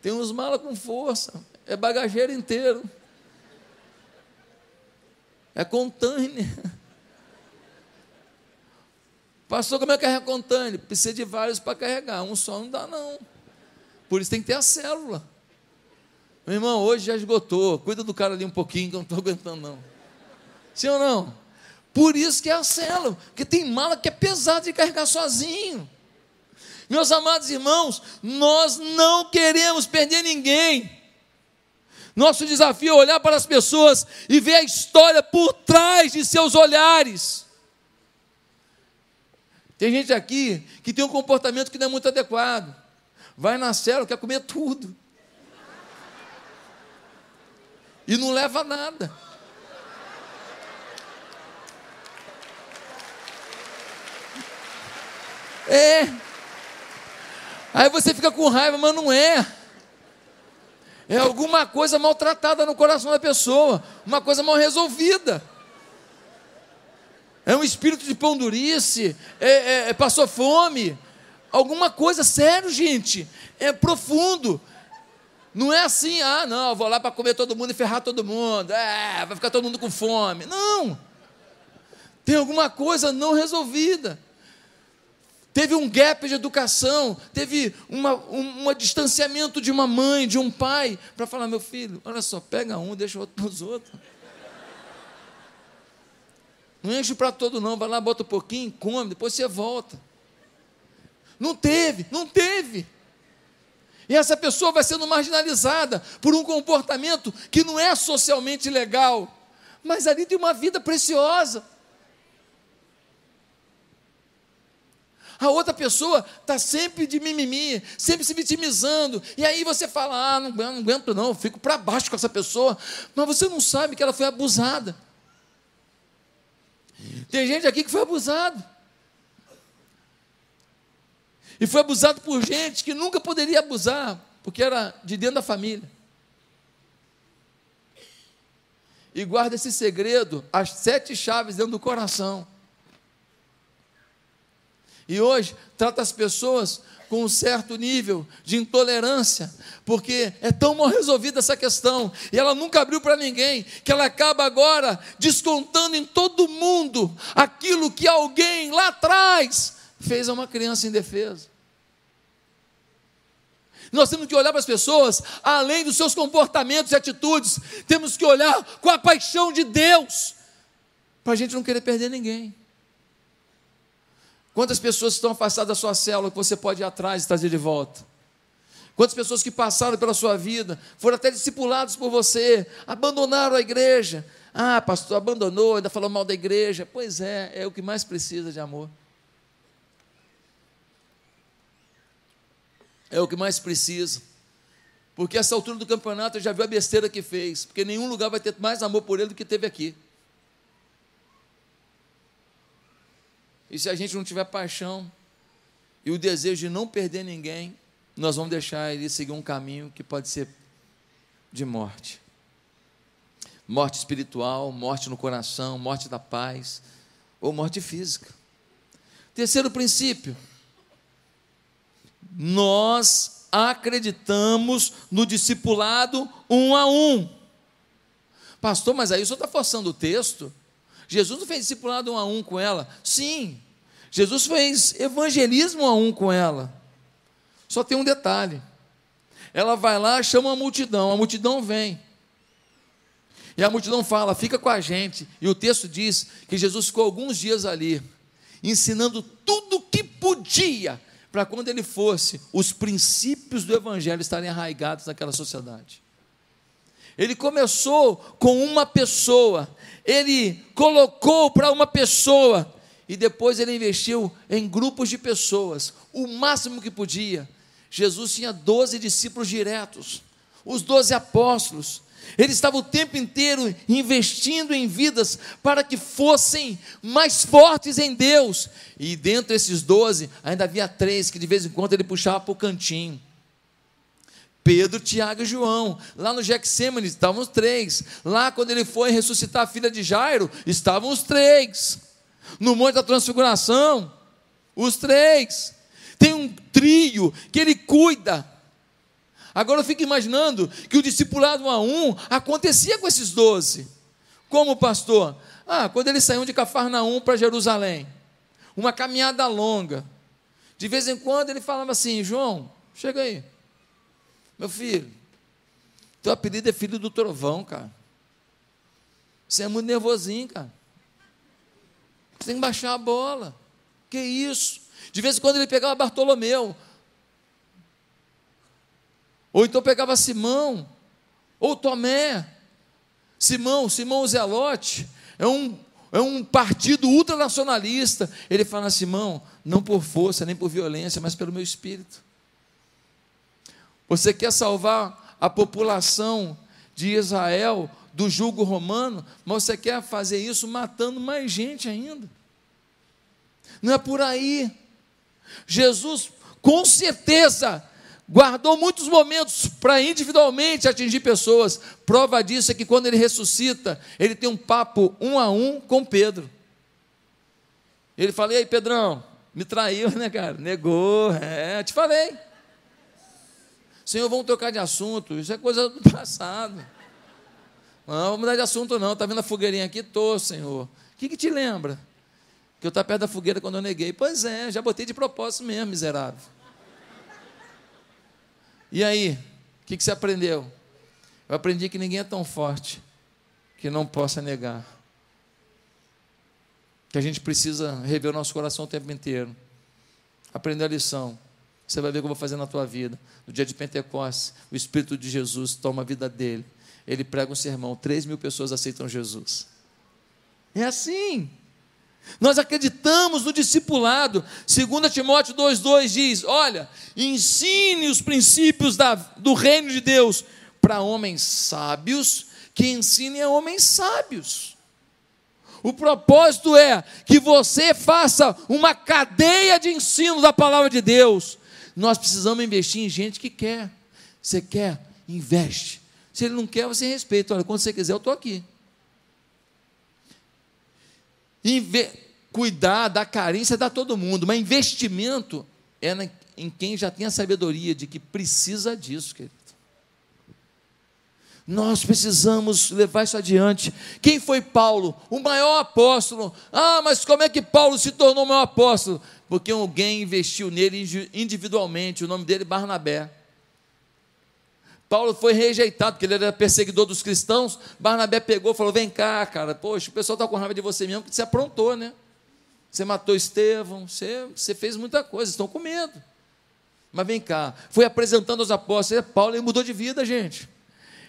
Tem uns malas com força, é bagageiro inteiro, é container. Pastor, como é que é container? Precisa de vários para carregar, um só não dá, não. Por isso tem que ter a célula. Meu irmão, hoje já esgotou, cuida do cara ali um pouquinho, que eu não estou aguentando, não. Sim ou não? Por isso que é a célula, porque tem mala que é pesada de carregar sozinho. Meus amados irmãos, nós não queremos perder ninguém. Nosso desafio é olhar para as pessoas e ver a história por trás de seus olhares. Tem gente aqui que tem um comportamento que não é muito adequado. Vai na célula, quer comer tudo. E não leva nada. É. Aí você fica com raiva, mas não é. É alguma coisa maltratada no coração da pessoa, uma coisa mal resolvida. É um espírito de pão durice, é, é, é, passou fome, alguma coisa, sério, gente, é profundo. Não é assim, ah, não, vou lá para comer todo mundo e ferrar todo mundo, é, vai ficar todo mundo com fome. Não. Tem alguma coisa não resolvida teve um gap de educação, teve uma, um, um distanciamento de uma mãe, de um pai, para falar: meu filho, olha só, pega um, deixa o outro para os outros. Não enche para todo, não, vai lá, bota um pouquinho, come, depois você volta. Não teve, não teve. E essa pessoa vai sendo marginalizada por um comportamento que não é socialmente legal, mas ali tem uma vida preciosa. A outra pessoa está sempre de mimimi, sempre se vitimizando. E aí você fala: ah, não, não aguento, não, fico para baixo com essa pessoa. Mas você não sabe que ela foi abusada. Tem gente aqui que foi abusado. E foi abusado por gente que nunca poderia abusar, porque era de dentro da família. e guarda esse segredo, as sete chaves dentro do coração. E hoje trata as pessoas com um certo nível de intolerância, porque é tão mal resolvida essa questão, e ela nunca abriu para ninguém, que ela acaba agora descontando em todo mundo aquilo que alguém lá atrás fez a uma criança indefesa. Nós temos que olhar para as pessoas além dos seus comportamentos e atitudes, temos que olhar com a paixão de Deus, para a gente não querer perder ninguém. Quantas pessoas estão afastadas da sua célula que você pode ir atrás e trazer de volta? Quantas pessoas que passaram pela sua vida, foram até discipulados por você, abandonaram a igreja. Ah, pastor, abandonou, ainda falou mal da igreja. Pois é, é o que mais precisa de amor. É o que mais precisa. Porque essa altura do campeonato já viu a besteira que fez. Porque nenhum lugar vai ter mais amor por ele do que teve aqui. E se a gente não tiver paixão e o desejo de não perder ninguém, nós vamos deixar ele seguir um caminho que pode ser de morte. Morte espiritual, morte no coração, morte da paz ou morte física. Terceiro princípio, nós acreditamos no discipulado um a um. Pastor, mas aí o senhor está forçando o texto? Jesus não fez discipulado um a um com ela? Sim. Jesus fez evangelismo um a um com ela. Só tem um detalhe. Ela vai lá, chama a multidão, a multidão vem. E a multidão fala: fica com a gente. E o texto diz que Jesus ficou alguns dias ali, ensinando tudo o que podia, para quando ele fosse, os princípios do Evangelho estarem arraigados naquela sociedade. Ele começou com uma pessoa, ele colocou para uma pessoa, e depois ele investiu em grupos de pessoas, o máximo que podia. Jesus tinha doze discípulos diretos, os doze apóstolos. Ele estava o tempo inteiro investindo em vidas para que fossem mais fortes em Deus. E dentro desses doze, ainda havia três que de vez em quando ele puxava para o cantinho. Pedro, Tiago e João. Lá no Gexêmane estavam os três. Lá, quando ele foi ressuscitar a filha de Jairo, estavam os três. No Monte da Transfiguração, os três. Tem um trio que ele cuida. Agora eu fico imaginando que o discipulado um a um acontecia com esses doze. Como pastor? Ah, quando eles saíam de Cafarnaum para Jerusalém. Uma caminhada longa. De vez em quando ele falava assim: João, chega aí. Meu filho, teu apelido é filho do trovão, cara. Você é muito nervosinho, cara. Você tem que baixar a bola. Que isso? De vez em quando ele pegava Bartolomeu. Ou então pegava Simão. Ou Tomé. Simão, Simão Zelote. É um, é um partido ultranacionalista. Ele fala, Simão, não por força, nem por violência, mas pelo meu espírito. Você quer salvar a população de Israel do jugo romano, mas você quer fazer isso matando mais gente ainda. Não é por aí. Jesus, com certeza, guardou muitos momentos para individualmente atingir pessoas. Prova disso é que quando ele ressuscita, ele tem um papo um a um com Pedro. Ele fala: E aí, Pedrão, me traiu, né, cara? Negou, é, te falei. Senhor, vamos trocar de assunto, isso é coisa do passado. Não, vamos mudar de assunto não, está vendo a fogueirinha aqui? Tô, Senhor. O que, que te lembra? Que eu estava perto da fogueira quando eu neguei. Pois é, já botei de propósito mesmo, miserável. E aí, o que, que você aprendeu? Eu aprendi que ninguém é tão forte que não possa negar. Que a gente precisa rever o nosso coração o tempo inteiro. Aprender a lição. Você vai ver o que eu vou fazer na tua vida. No dia de Pentecostes, o Espírito de Jesus toma a vida dele. Ele prega um sermão, 3 mil pessoas aceitam Jesus. É assim. Nós acreditamos no discipulado. 2 Timóteo 2,2 diz: Olha, ensine os princípios da, do reino de Deus para homens sábios, que ensinem a homens sábios. O propósito é que você faça uma cadeia de ensino da palavra de Deus nós precisamos investir em gente que quer. Você quer? Investe. Se ele não quer, você respeita. Olha, quando você quiser, eu estou aqui. cuidar da carência dá todo mundo, mas investimento é na, em quem já tem a sabedoria de que precisa disso, querido. Nós precisamos levar isso adiante. Quem foi Paulo? O maior apóstolo. Ah, mas como é que Paulo se tornou o maior apóstolo? Porque alguém investiu nele individualmente. O nome dele Barnabé. Paulo foi rejeitado, porque ele era perseguidor dos cristãos. Barnabé pegou e falou: Vem cá, cara, poxa, o pessoal está com raiva de você mesmo, porque você aprontou, né? Você matou Estevão, você, você fez muita coisa, estão com medo. Mas vem cá, foi apresentando aos apóstolos. Paulo ele mudou de vida, gente.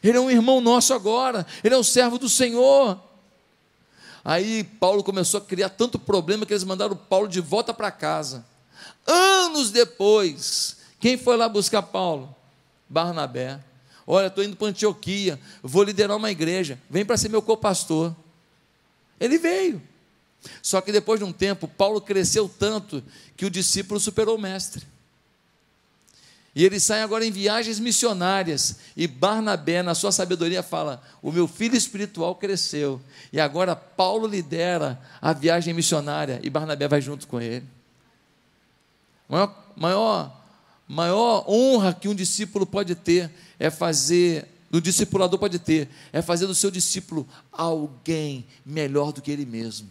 Ele é um irmão nosso agora, ele é um servo do Senhor. Aí Paulo começou a criar tanto problema que eles mandaram Paulo de volta para casa. Anos depois, quem foi lá buscar Paulo? Barnabé. Olha, estou indo para Antioquia, vou liderar uma igreja, vem para ser meu co-pastor. Ele veio. Só que depois de um tempo, Paulo cresceu tanto que o discípulo superou o mestre. E ele sai agora em viagens missionárias. E Barnabé, na sua sabedoria, fala: O meu filho espiritual cresceu. E agora Paulo lidera a viagem missionária. E Barnabé vai junto com ele. Maior, maior, maior honra que um discípulo pode ter é fazer, do discipulador pode ter, é fazer do seu discípulo alguém melhor do que ele mesmo.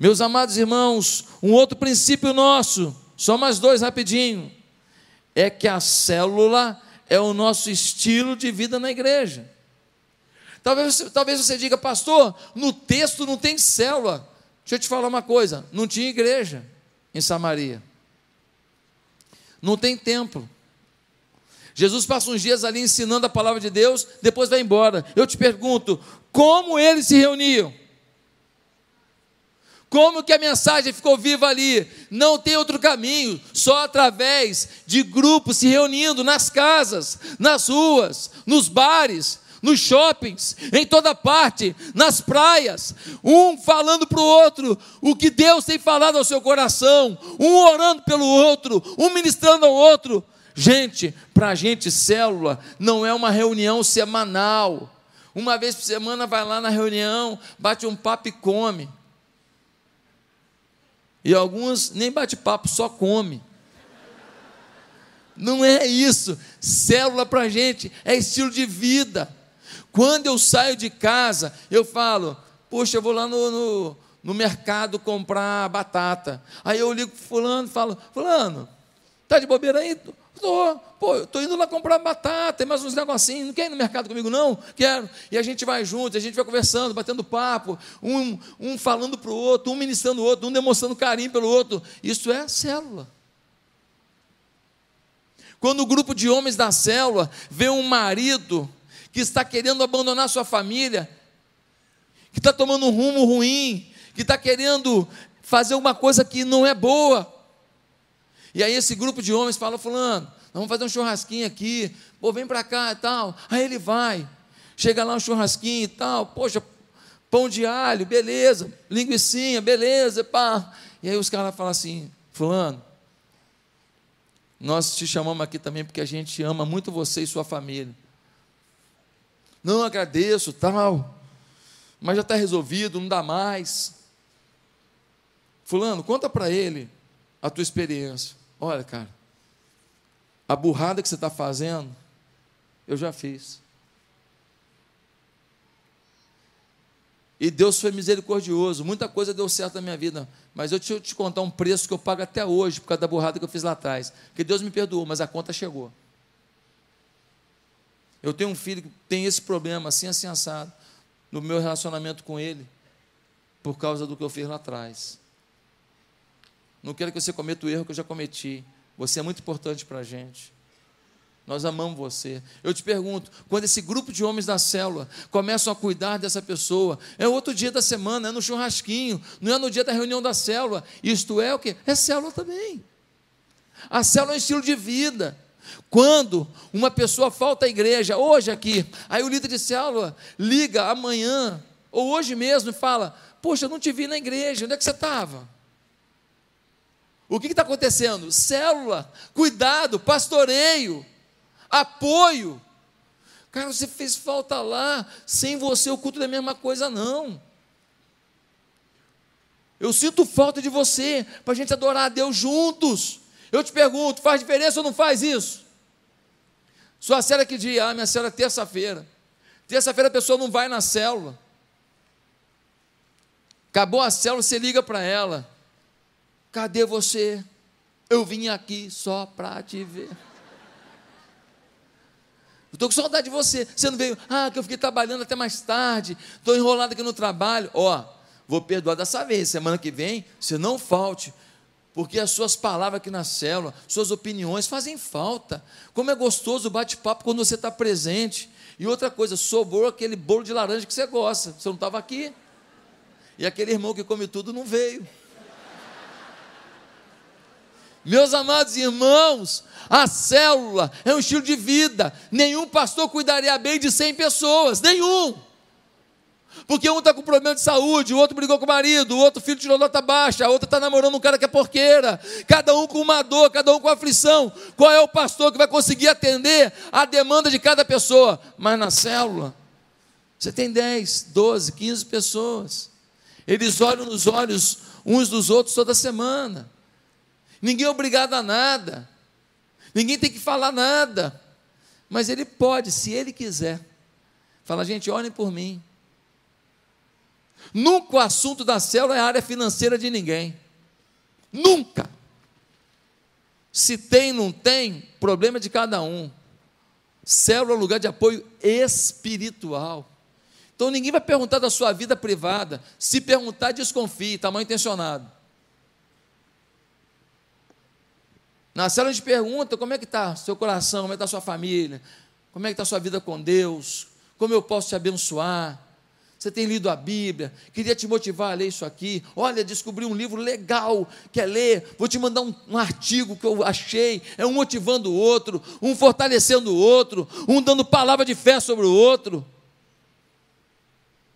Meus amados irmãos, um outro princípio nosso só mais dois rapidinho. É que a célula é o nosso estilo de vida na igreja. Talvez, talvez você diga, pastor, no texto não tem célula. Deixa eu te falar uma coisa: não tinha igreja em Samaria, não tem templo. Jesus passa uns dias ali ensinando a palavra de Deus, depois vai embora. Eu te pergunto, como eles se reuniam? Como que a mensagem ficou viva ali? Não tem outro caminho, só através de grupos se reunindo nas casas, nas ruas, nos bares, nos shoppings, em toda parte, nas praias, um falando para o outro o que Deus tem falado ao seu coração, um orando pelo outro, um ministrando ao outro. Gente, para a gente, célula não é uma reunião semanal. Uma vez por semana vai lá na reunião, bate um papo e come. E alguns nem bate-papo, só come. Não é isso. Célula para gente é estilo de vida. Quando eu saio de casa, eu falo, poxa, eu vou lá no, no, no mercado comprar batata. Aí eu ligo para fulano e falo, fulano, tá de bobeira aí? Tô, pô, eu tô indo lá comprar batata, tem mais uns negocinhos, não quer ir no mercado comigo não? Quero. E a gente vai junto, a gente vai conversando, batendo papo, um, um falando para o outro, um ministrando o outro, um demonstrando carinho pelo outro. Isso é célula. Quando o grupo de homens da célula vê um marido que está querendo abandonar sua família, que está tomando um rumo ruim, que está querendo fazer uma coisa que não é boa, e aí esse grupo de homens fala, fulano, vamos fazer um churrasquinho aqui, pô, vem para cá e tal. Aí ele vai, chega lá um churrasquinho e tal, poxa, pão de alho, beleza, linguiçinha, beleza, pá. E aí os caras falam assim, fulano, nós te chamamos aqui também porque a gente ama muito você e sua família. Não agradeço, tal, mas já está resolvido, não dá mais. Fulano, conta para ele a tua experiência. Olha, cara, a burrada que você está fazendo, eu já fiz. E Deus foi misericordioso, muita coisa deu certo na minha vida, mas eu te, te contar um preço que eu pago até hoje por causa da burrada que eu fiz lá atrás. Que Deus me perdoou, mas a conta chegou. Eu tenho um filho que tem esse problema, assim, assim, assado, no meu relacionamento com ele, por causa do que eu fiz lá atrás. Não quero que você cometa o erro que eu já cometi. Você é muito importante para a gente. Nós amamos você. Eu te pergunto, quando esse grupo de homens da célula começam a cuidar dessa pessoa, é outro dia da semana, é no churrasquinho, não é no dia da reunião da célula. Isto é o que? É célula também. A célula é um estilo de vida. Quando uma pessoa falta à igreja, hoje aqui, aí o líder de célula liga amanhã, ou hoje mesmo, e fala: Poxa, eu não te vi na igreja, onde é que você estava? O que está acontecendo? Célula, cuidado, pastoreio, apoio. Cara, você fez falta lá, sem você o culto é a mesma coisa, não. Eu sinto falta de você, para a gente adorar a Deus juntos. Eu te pergunto, faz diferença ou não faz isso? Sua célula que dia? Ah, minha célula é terça-feira. Terça-feira a pessoa não vai na célula. Acabou a célula, você liga para ela. Cadê você? Eu vim aqui só para te ver. Estou com saudade de você. Você não veio, ah, que eu fiquei trabalhando até mais tarde, estou enrolado aqui no trabalho. Ó, vou perdoar dessa vez. Semana que vem, você não falte, porque as suas palavras aqui na célula, suas opiniões fazem falta. Como é gostoso o bate-papo quando você está presente. E outra coisa, sobrou aquele bolo de laranja que você gosta. Você não estava aqui. E aquele irmão que come tudo não veio. Meus amados irmãos, a célula é um estilo de vida. Nenhum pastor cuidaria bem de 100 pessoas, nenhum. Porque um está com problema de saúde, o outro brigou com o marido, o outro filho tirou nota baixa, a outra está namorando um cara que é porqueira. Cada um com uma dor, cada um com aflição. Qual é o pastor que vai conseguir atender a demanda de cada pessoa? Mas na célula, você tem 10, 12, 15 pessoas. Eles olham nos olhos uns dos outros toda semana. Ninguém é obrigado a nada. Ninguém tem que falar nada. Mas ele pode, se ele quiser. Fala, gente, olhem por mim. Nunca o assunto da célula é a área financeira de ninguém. Nunca. Se tem, não tem, problema de cada um. Célula é lugar de apoio espiritual. Então ninguém vai perguntar da sua vida privada. Se perguntar, desconfie, está mal intencionado. Na célula a gente pergunta como é que está seu coração, como é que está sua família, como é que está sua vida com Deus, como eu posso te abençoar. Você tem lido a Bíblia? Queria te motivar a ler isso aqui. Olha, descobri um livro legal. Quer ler? Vou te mandar um, um, artigo que eu achei. É um motivando o outro, um fortalecendo o outro, um dando palavra de fé sobre o outro.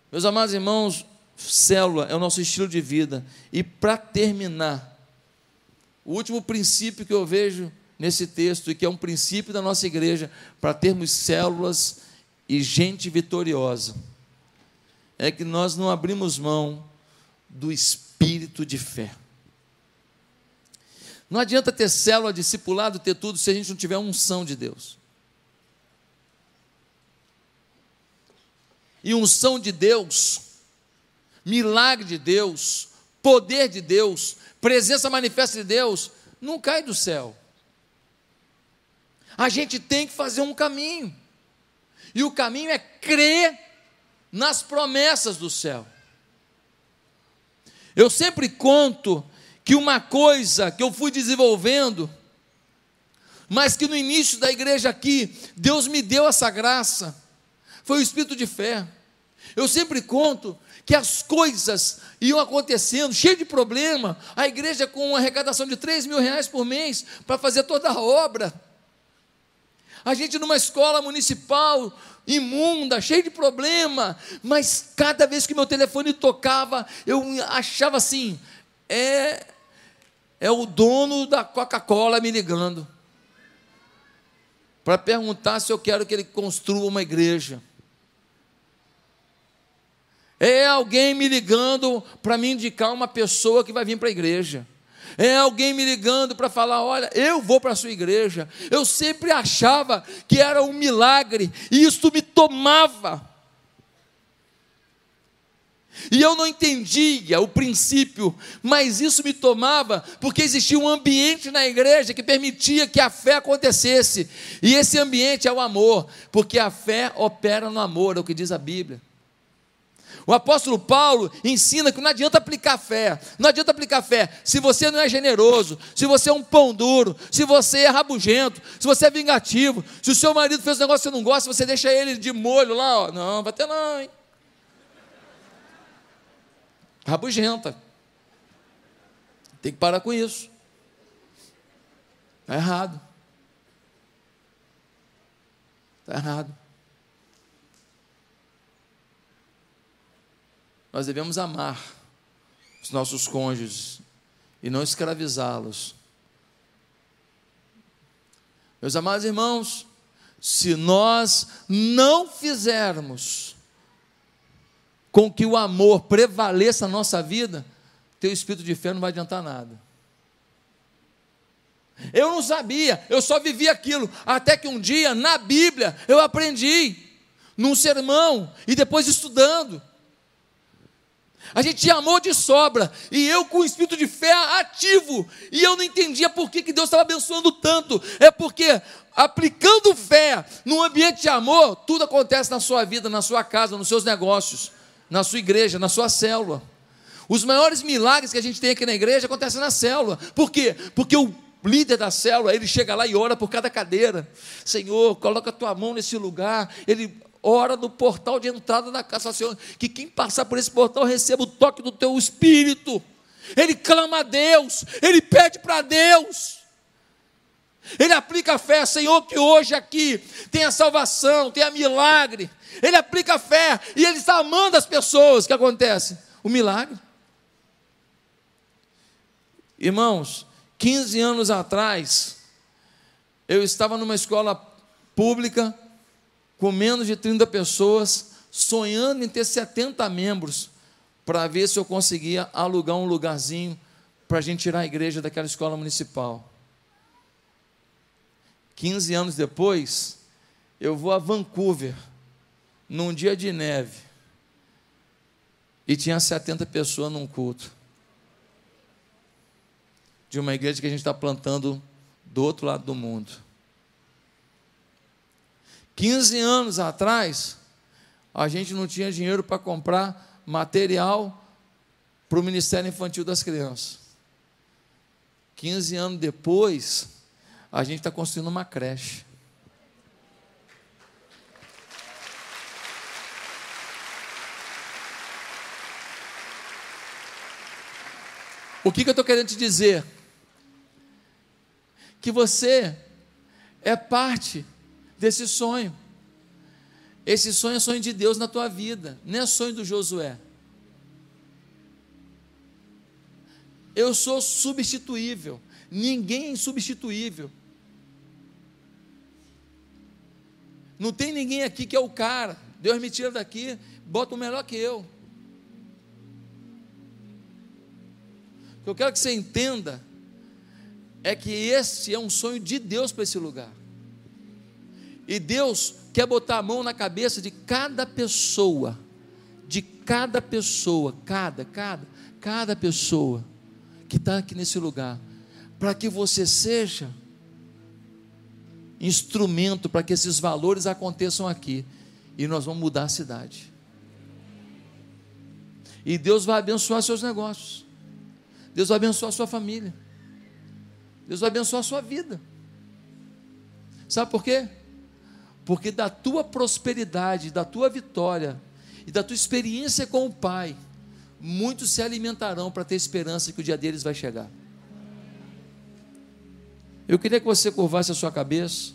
Meus amados irmãos, célula é o nosso estilo de vida. E para terminar, o último princípio que eu vejo nesse texto, e que é um princípio da nossa igreja, para termos células e gente vitoriosa, é que nós não abrimos mão do espírito de fé. Não adianta ter célula, discipulado, ter tudo, se a gente não tiver unção de Deus. e unção de Deus, milagre de Deus, poder de Deus, presença manifesta de Deus, não cai do céu. A gente tem que fazer um caminho, e o caminho é crer nas promessas do céu. Eu sempre conto que uma coisa que eu fui desenvolvendo, mas que no início da igreja aqui, Deus me deu essa graça, foi o espírito de fé. Eu sempre conto que as coisas iam acontecendo, cheio de problema, a igreja com uma arrecadação de 3 mil reais por mês para fazer toda a obra. A gente numa escola municipal, imunda, cheio de problema, mas cada vez que meu telefone tocava, eu achava assim: é, é o dono da Coca-Cola me ligando para perguntar se eu quero que ele construa uma igreja. É alguém me ligando para me indicar uma pessoa que vai vir para a igreja. É alguém me ligando para falar: olha, eu vou para a sua igreja. Eu sempre achava que era um milagre, e isso me tomava. E eu não entendia o princípio, mas isso me tomava porque existia um ambiente na igreja que permitia que a fé acontecesse. E esse ambiente é o amor, porque a fé opera no amor, é o que diz a Bíblia. O apóstolo Paulo ensina que não adianta aplicar fé, não adianta aplicar fé se você não é generoso, se você é um pão duro, se você é rabugento, se você é vingativo, se o seu marido fez um negócio que você não gosta, você deixa ele de molho lá, ó. não, vai ter não, hein? Rabugenta. Tem que parar com isso. Está errado. Está errado. Nós devemos amar os nossos cônjuges e não escravizá-los. Meus amados irmãos, se nós não fizermos com que o amor prevaleça na nossa vida, teu espírito de fé não vai adiantar nada. Eu não sabia, eu só vivia aquilo, até que um dia, na Bíblia, eu aprendi, num sermão, e depois estudando. A gente amor de sobra, e eu com o espírito de fé ativo, e eu não entendia por que, que Deus estava abençoando tanto. É porque, aplicando fé num ambiente de amor, tudo acontece na sua vida, na sua casa, nos seus negócios, na sua igreja, na sua célula. Os maiores milagres que a gente tem aqui na igreja acontecem na célula. Por quê? Porque o líder da célula, ele chega lá e ora por cada cadeira. Senhor, coloca a tua mão nesse lugar. Ele ora no portal de entrada da casa, Senhor, que quem passar por esse portal receba o toque do teu espírito. Ele clama a Deus, ele pede para Deus. Ele aplica a fé, Senhor, que hoje aqui tenha salvação, tenha milagre. Ele aplica a fé e ele está amando as pessoas. O que acontece? O milagre. Irmãos, 15 anos atrás, eu estava numa escola pública, com menos de 30 pessoas, sonhando em ter 70 membros, para ver se eu conseguia alugar um lugarzinho para a gente tirar a igreja daquela escola municipal. 15 anos depois, eu vou a Vancouver, num dia de neve, e tinha 70 pessoas num culto de uma igreja que a gente está plantando do outro lado do mundo. 15 anos atrás, a gente não tinha dinheiro para comprar material para o Ministério Infantil das Crianças. 15 anos depois, a gente está construindo uma creche. O que, que eu estou querendo te dizer? que você é parte desse sonho. Esse sonho é sonho de Deus na tua vida, não é sonho do Josué. Eu sou substituível, ninguém é insubstituível. Não tem ninguém aqui que é o cara. Deus me tira daqui, bota o melhor que eu. Eu quero que você entenda é que esse é um sonho de Deus para esse lugar. E Deus quer botar a mão na cabeça de cada pessoa, de cada pessoa, cada, cada, cada pessoa que está aqui nesse lugar, para que você seja instrumento para que esses valores aconteçam aqui e nós vamos mudar a cidade. E Deus vai abençoar seus negócios. Deus vai abençoar sua família. Deus vai abençoar sua vida. Sabe por quê? Porque da tua prosperidade, da tua vitória e da tua experiência com o Pai, muitos se alimentarão para ter esperança que o dia deles vai chegar. Eu queria que você curvasse a sua cabeça.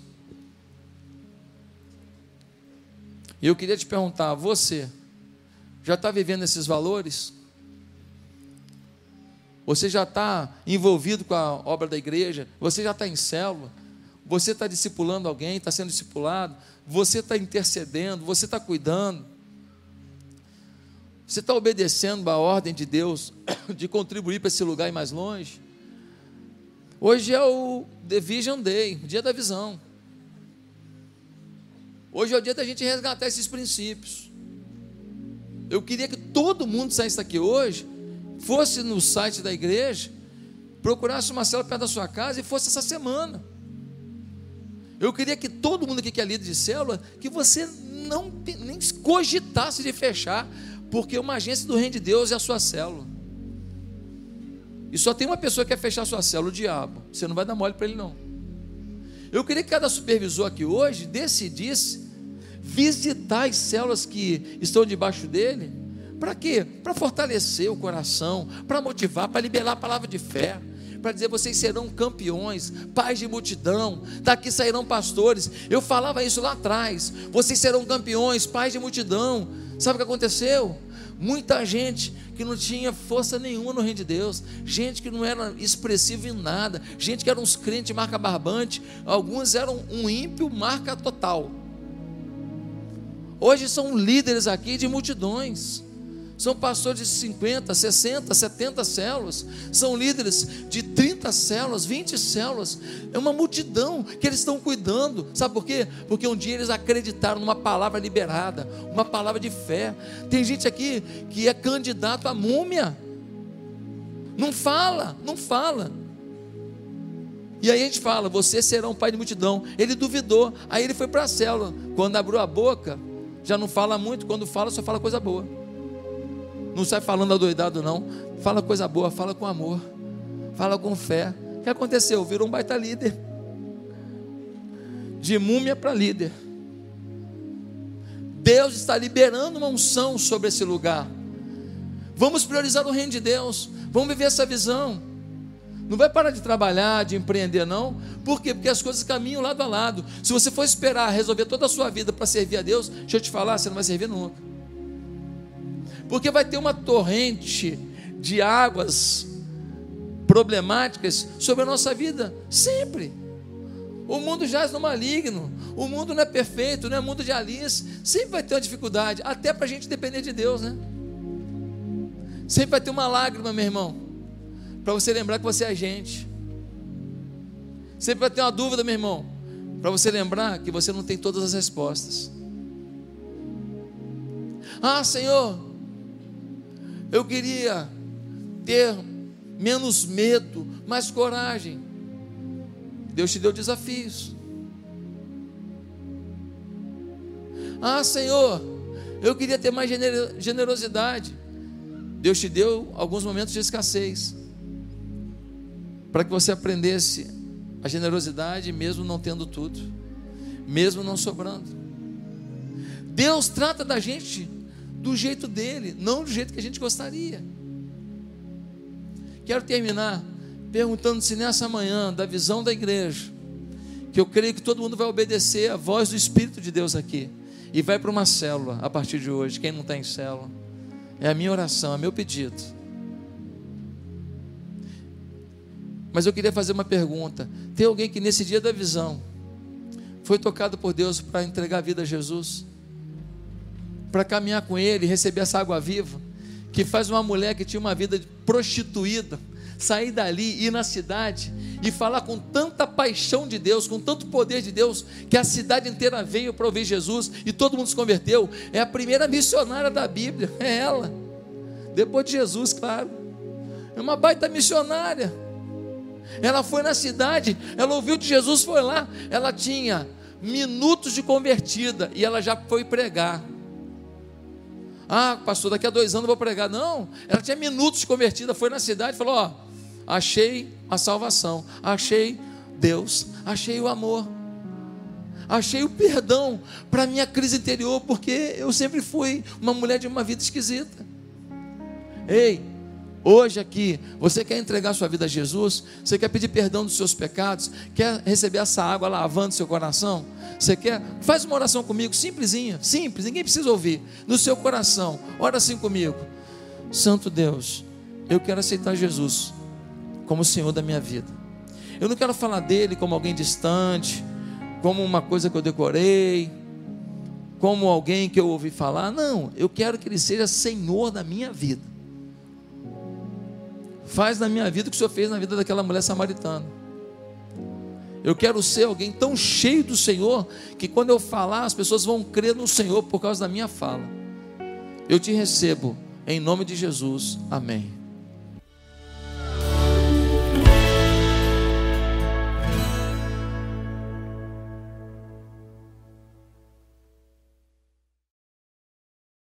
E eu queria te perguntar: você já está vivendo esses valores? Você já está envolvido com a obra da igreja, você já está em célula, você está discipulando alguém, está sendo discipulado, você está intercedendo, você está cuidando, você está obedecendo a ordem de Deus de contribuir para esse lugar e mais longe. Hoje é o The Vision Day, dia da visão. Hoje é o dia da gente resgatar esses princípios. Eu queria que todo mundo saísse daqui hoje fosse no site da igreja, procurasse uma célula perto da sua casa e fosse essa semana. Eu queria que todo mundo aqui que é líder de célula, que você não nem cogitasse de fechar, porque uma agência do reino de Deus é a sua célula. E só tem uma pessoa que quer fechar a sua célula, o diabo. Você não vai dar mole para ele, não. Eu queria que cada supervisor aqui hoje decidisse visitar as células que estão debaixo dele para quê? Para fortalecer o coração, para motivar, para liberar a palavra de fé, para dizer vocês serão campeões, pais de multidão, daqui sairão pastores. Eu falava isso lá atrás. Vocês serão campeões, pais de multidão. Sabe o que aconteceu? Muita gente que não tinha força nenhuma no reino de Deus, gente que não era expressivo em nada, gente que eram uns crentes marca barbante, alguns eram um ímpio marca total. Hoje são líderes aqui de multidões São pastores de 50, 60, 70 células. São líderes de 30 células, 20 células. É uma multidão que eles estão cuidando. Sabe por quê? Porque um dia eles acreditaram numa palavra liberada, uma palavra de fé. Tem gente aqui que é candidato à múmia. Não fala, não fala. E aí a gente fala, você será um pai de multidão. Ele duvidou, aí ele foi para a célula. Quando abriu a boca, já não fala muito, quando fala, só fala coisa boa. Não sai falando adoidado, não. Fala coisa boa, fala com amor. Fala com fé. O que aconteceu? Virou um baita líder. De múmia para líder. Deus está liberando uma unção sobre esse lugar. Vamos priorizar o reino de Deus. Vamos viver essa visão. Não vai parar de trabalhar, de empreender, não. Por quê? Porque as coisas caminham lado a lado. Se você for esperar resolver toda a sua vida para servir a Deus, deixa eu te falar, você não vai servir nunca. Porque vai ter uma torrente de águas problemáticas sobre a nossa vida, sempre. O mundo jaz no maligno, o mundo não é perfeito, não é mundo de Alice, sempre vai ter uma dificuldade, até para a gente depender de Deus, né? Sempre vai ter uma lágrima, meu irmão para você lembrar que você é gente. Sempre vai ter uma dúvida, meu irmão, para você lembrar que você não tem todas as respostas. Ah, Senhor, eu queria ter menos medo, mais coragem. Deus te deu desafios. Ah, Senhor, eu queria ter mais generosidade. Deus te deu alguns momentos de escassez para que você aprendesse a generosidade, mesmo não tendo tudo, mesmo não sobrando. Deus trata da gente do jeito dele, não do jeito que a gente gostaria. Quero terminar perguntando se nessa manhã, da visão da igreja, que eu creio que todo mundo vai obedecer a voz do Espírito de Deus aqui e vai para uma célula a partir de hoje. Quem não está em célula, é a minha oração, é meu pedido Mas eu queria fazer uma pergunta: tem alguém que nesse dia da visão foi tocado por Deus para entregar a vida a Jesus? Para caminhar com Ele e receber essa água viva? Que faz uma mulher que tinha uma vida prostituída sair dali, ir na cidade e falar com tanta paixão de Deus, com tanto poder de Deus, que a cidade inteira veio para ouvir Jesus e todo mundo se converteu. É a primeira missionária da Bíblia, é ela. Depois de Jesus, claro. É uma baita missionária. Ela foi na cidade, ela ouviu de Jesus, foi lá. Ela tinha minutos de convertida e ela já foi pregar. Ah, pastor, daqui a dois anos eu vou pregar. Não, ela tinha minutos convertida, foi na cidade e falou: Ó, achei a salvação, achei Deus, achei o amor, achei o perdão para minha crise interior, porque eu sempre fui uma mulher de uma vida esquisita. Ei, Hoje aqui, você quer entregar sua vida a Jesus? Você quer pedir perdão dos seus pecados? Quer receber essa água lavando seu coração? Você quer? Faz uma oração comigo, simplesinha, simples, ninguém precisa ouvir. No seu coração, ora assim comigo. Santo Deus, eu quero aceitar Jesus como o Senhor da minha vida. Eu não quero falar dele como alguém distante, como uma coisa que eu decorei, como alguém que eu ouvi falar. Não, eu quero que ele seja Senhor da minha vida. Faz na minha vida o que o Senhor fez na vida daquela mulher samaritana. Eu quero ser alguém tão cheio do Senhor que quando eu falar, as pessoas vão crer no Senhor por causa da minha fala. Eu te recebo em nome de Jesus. Amém.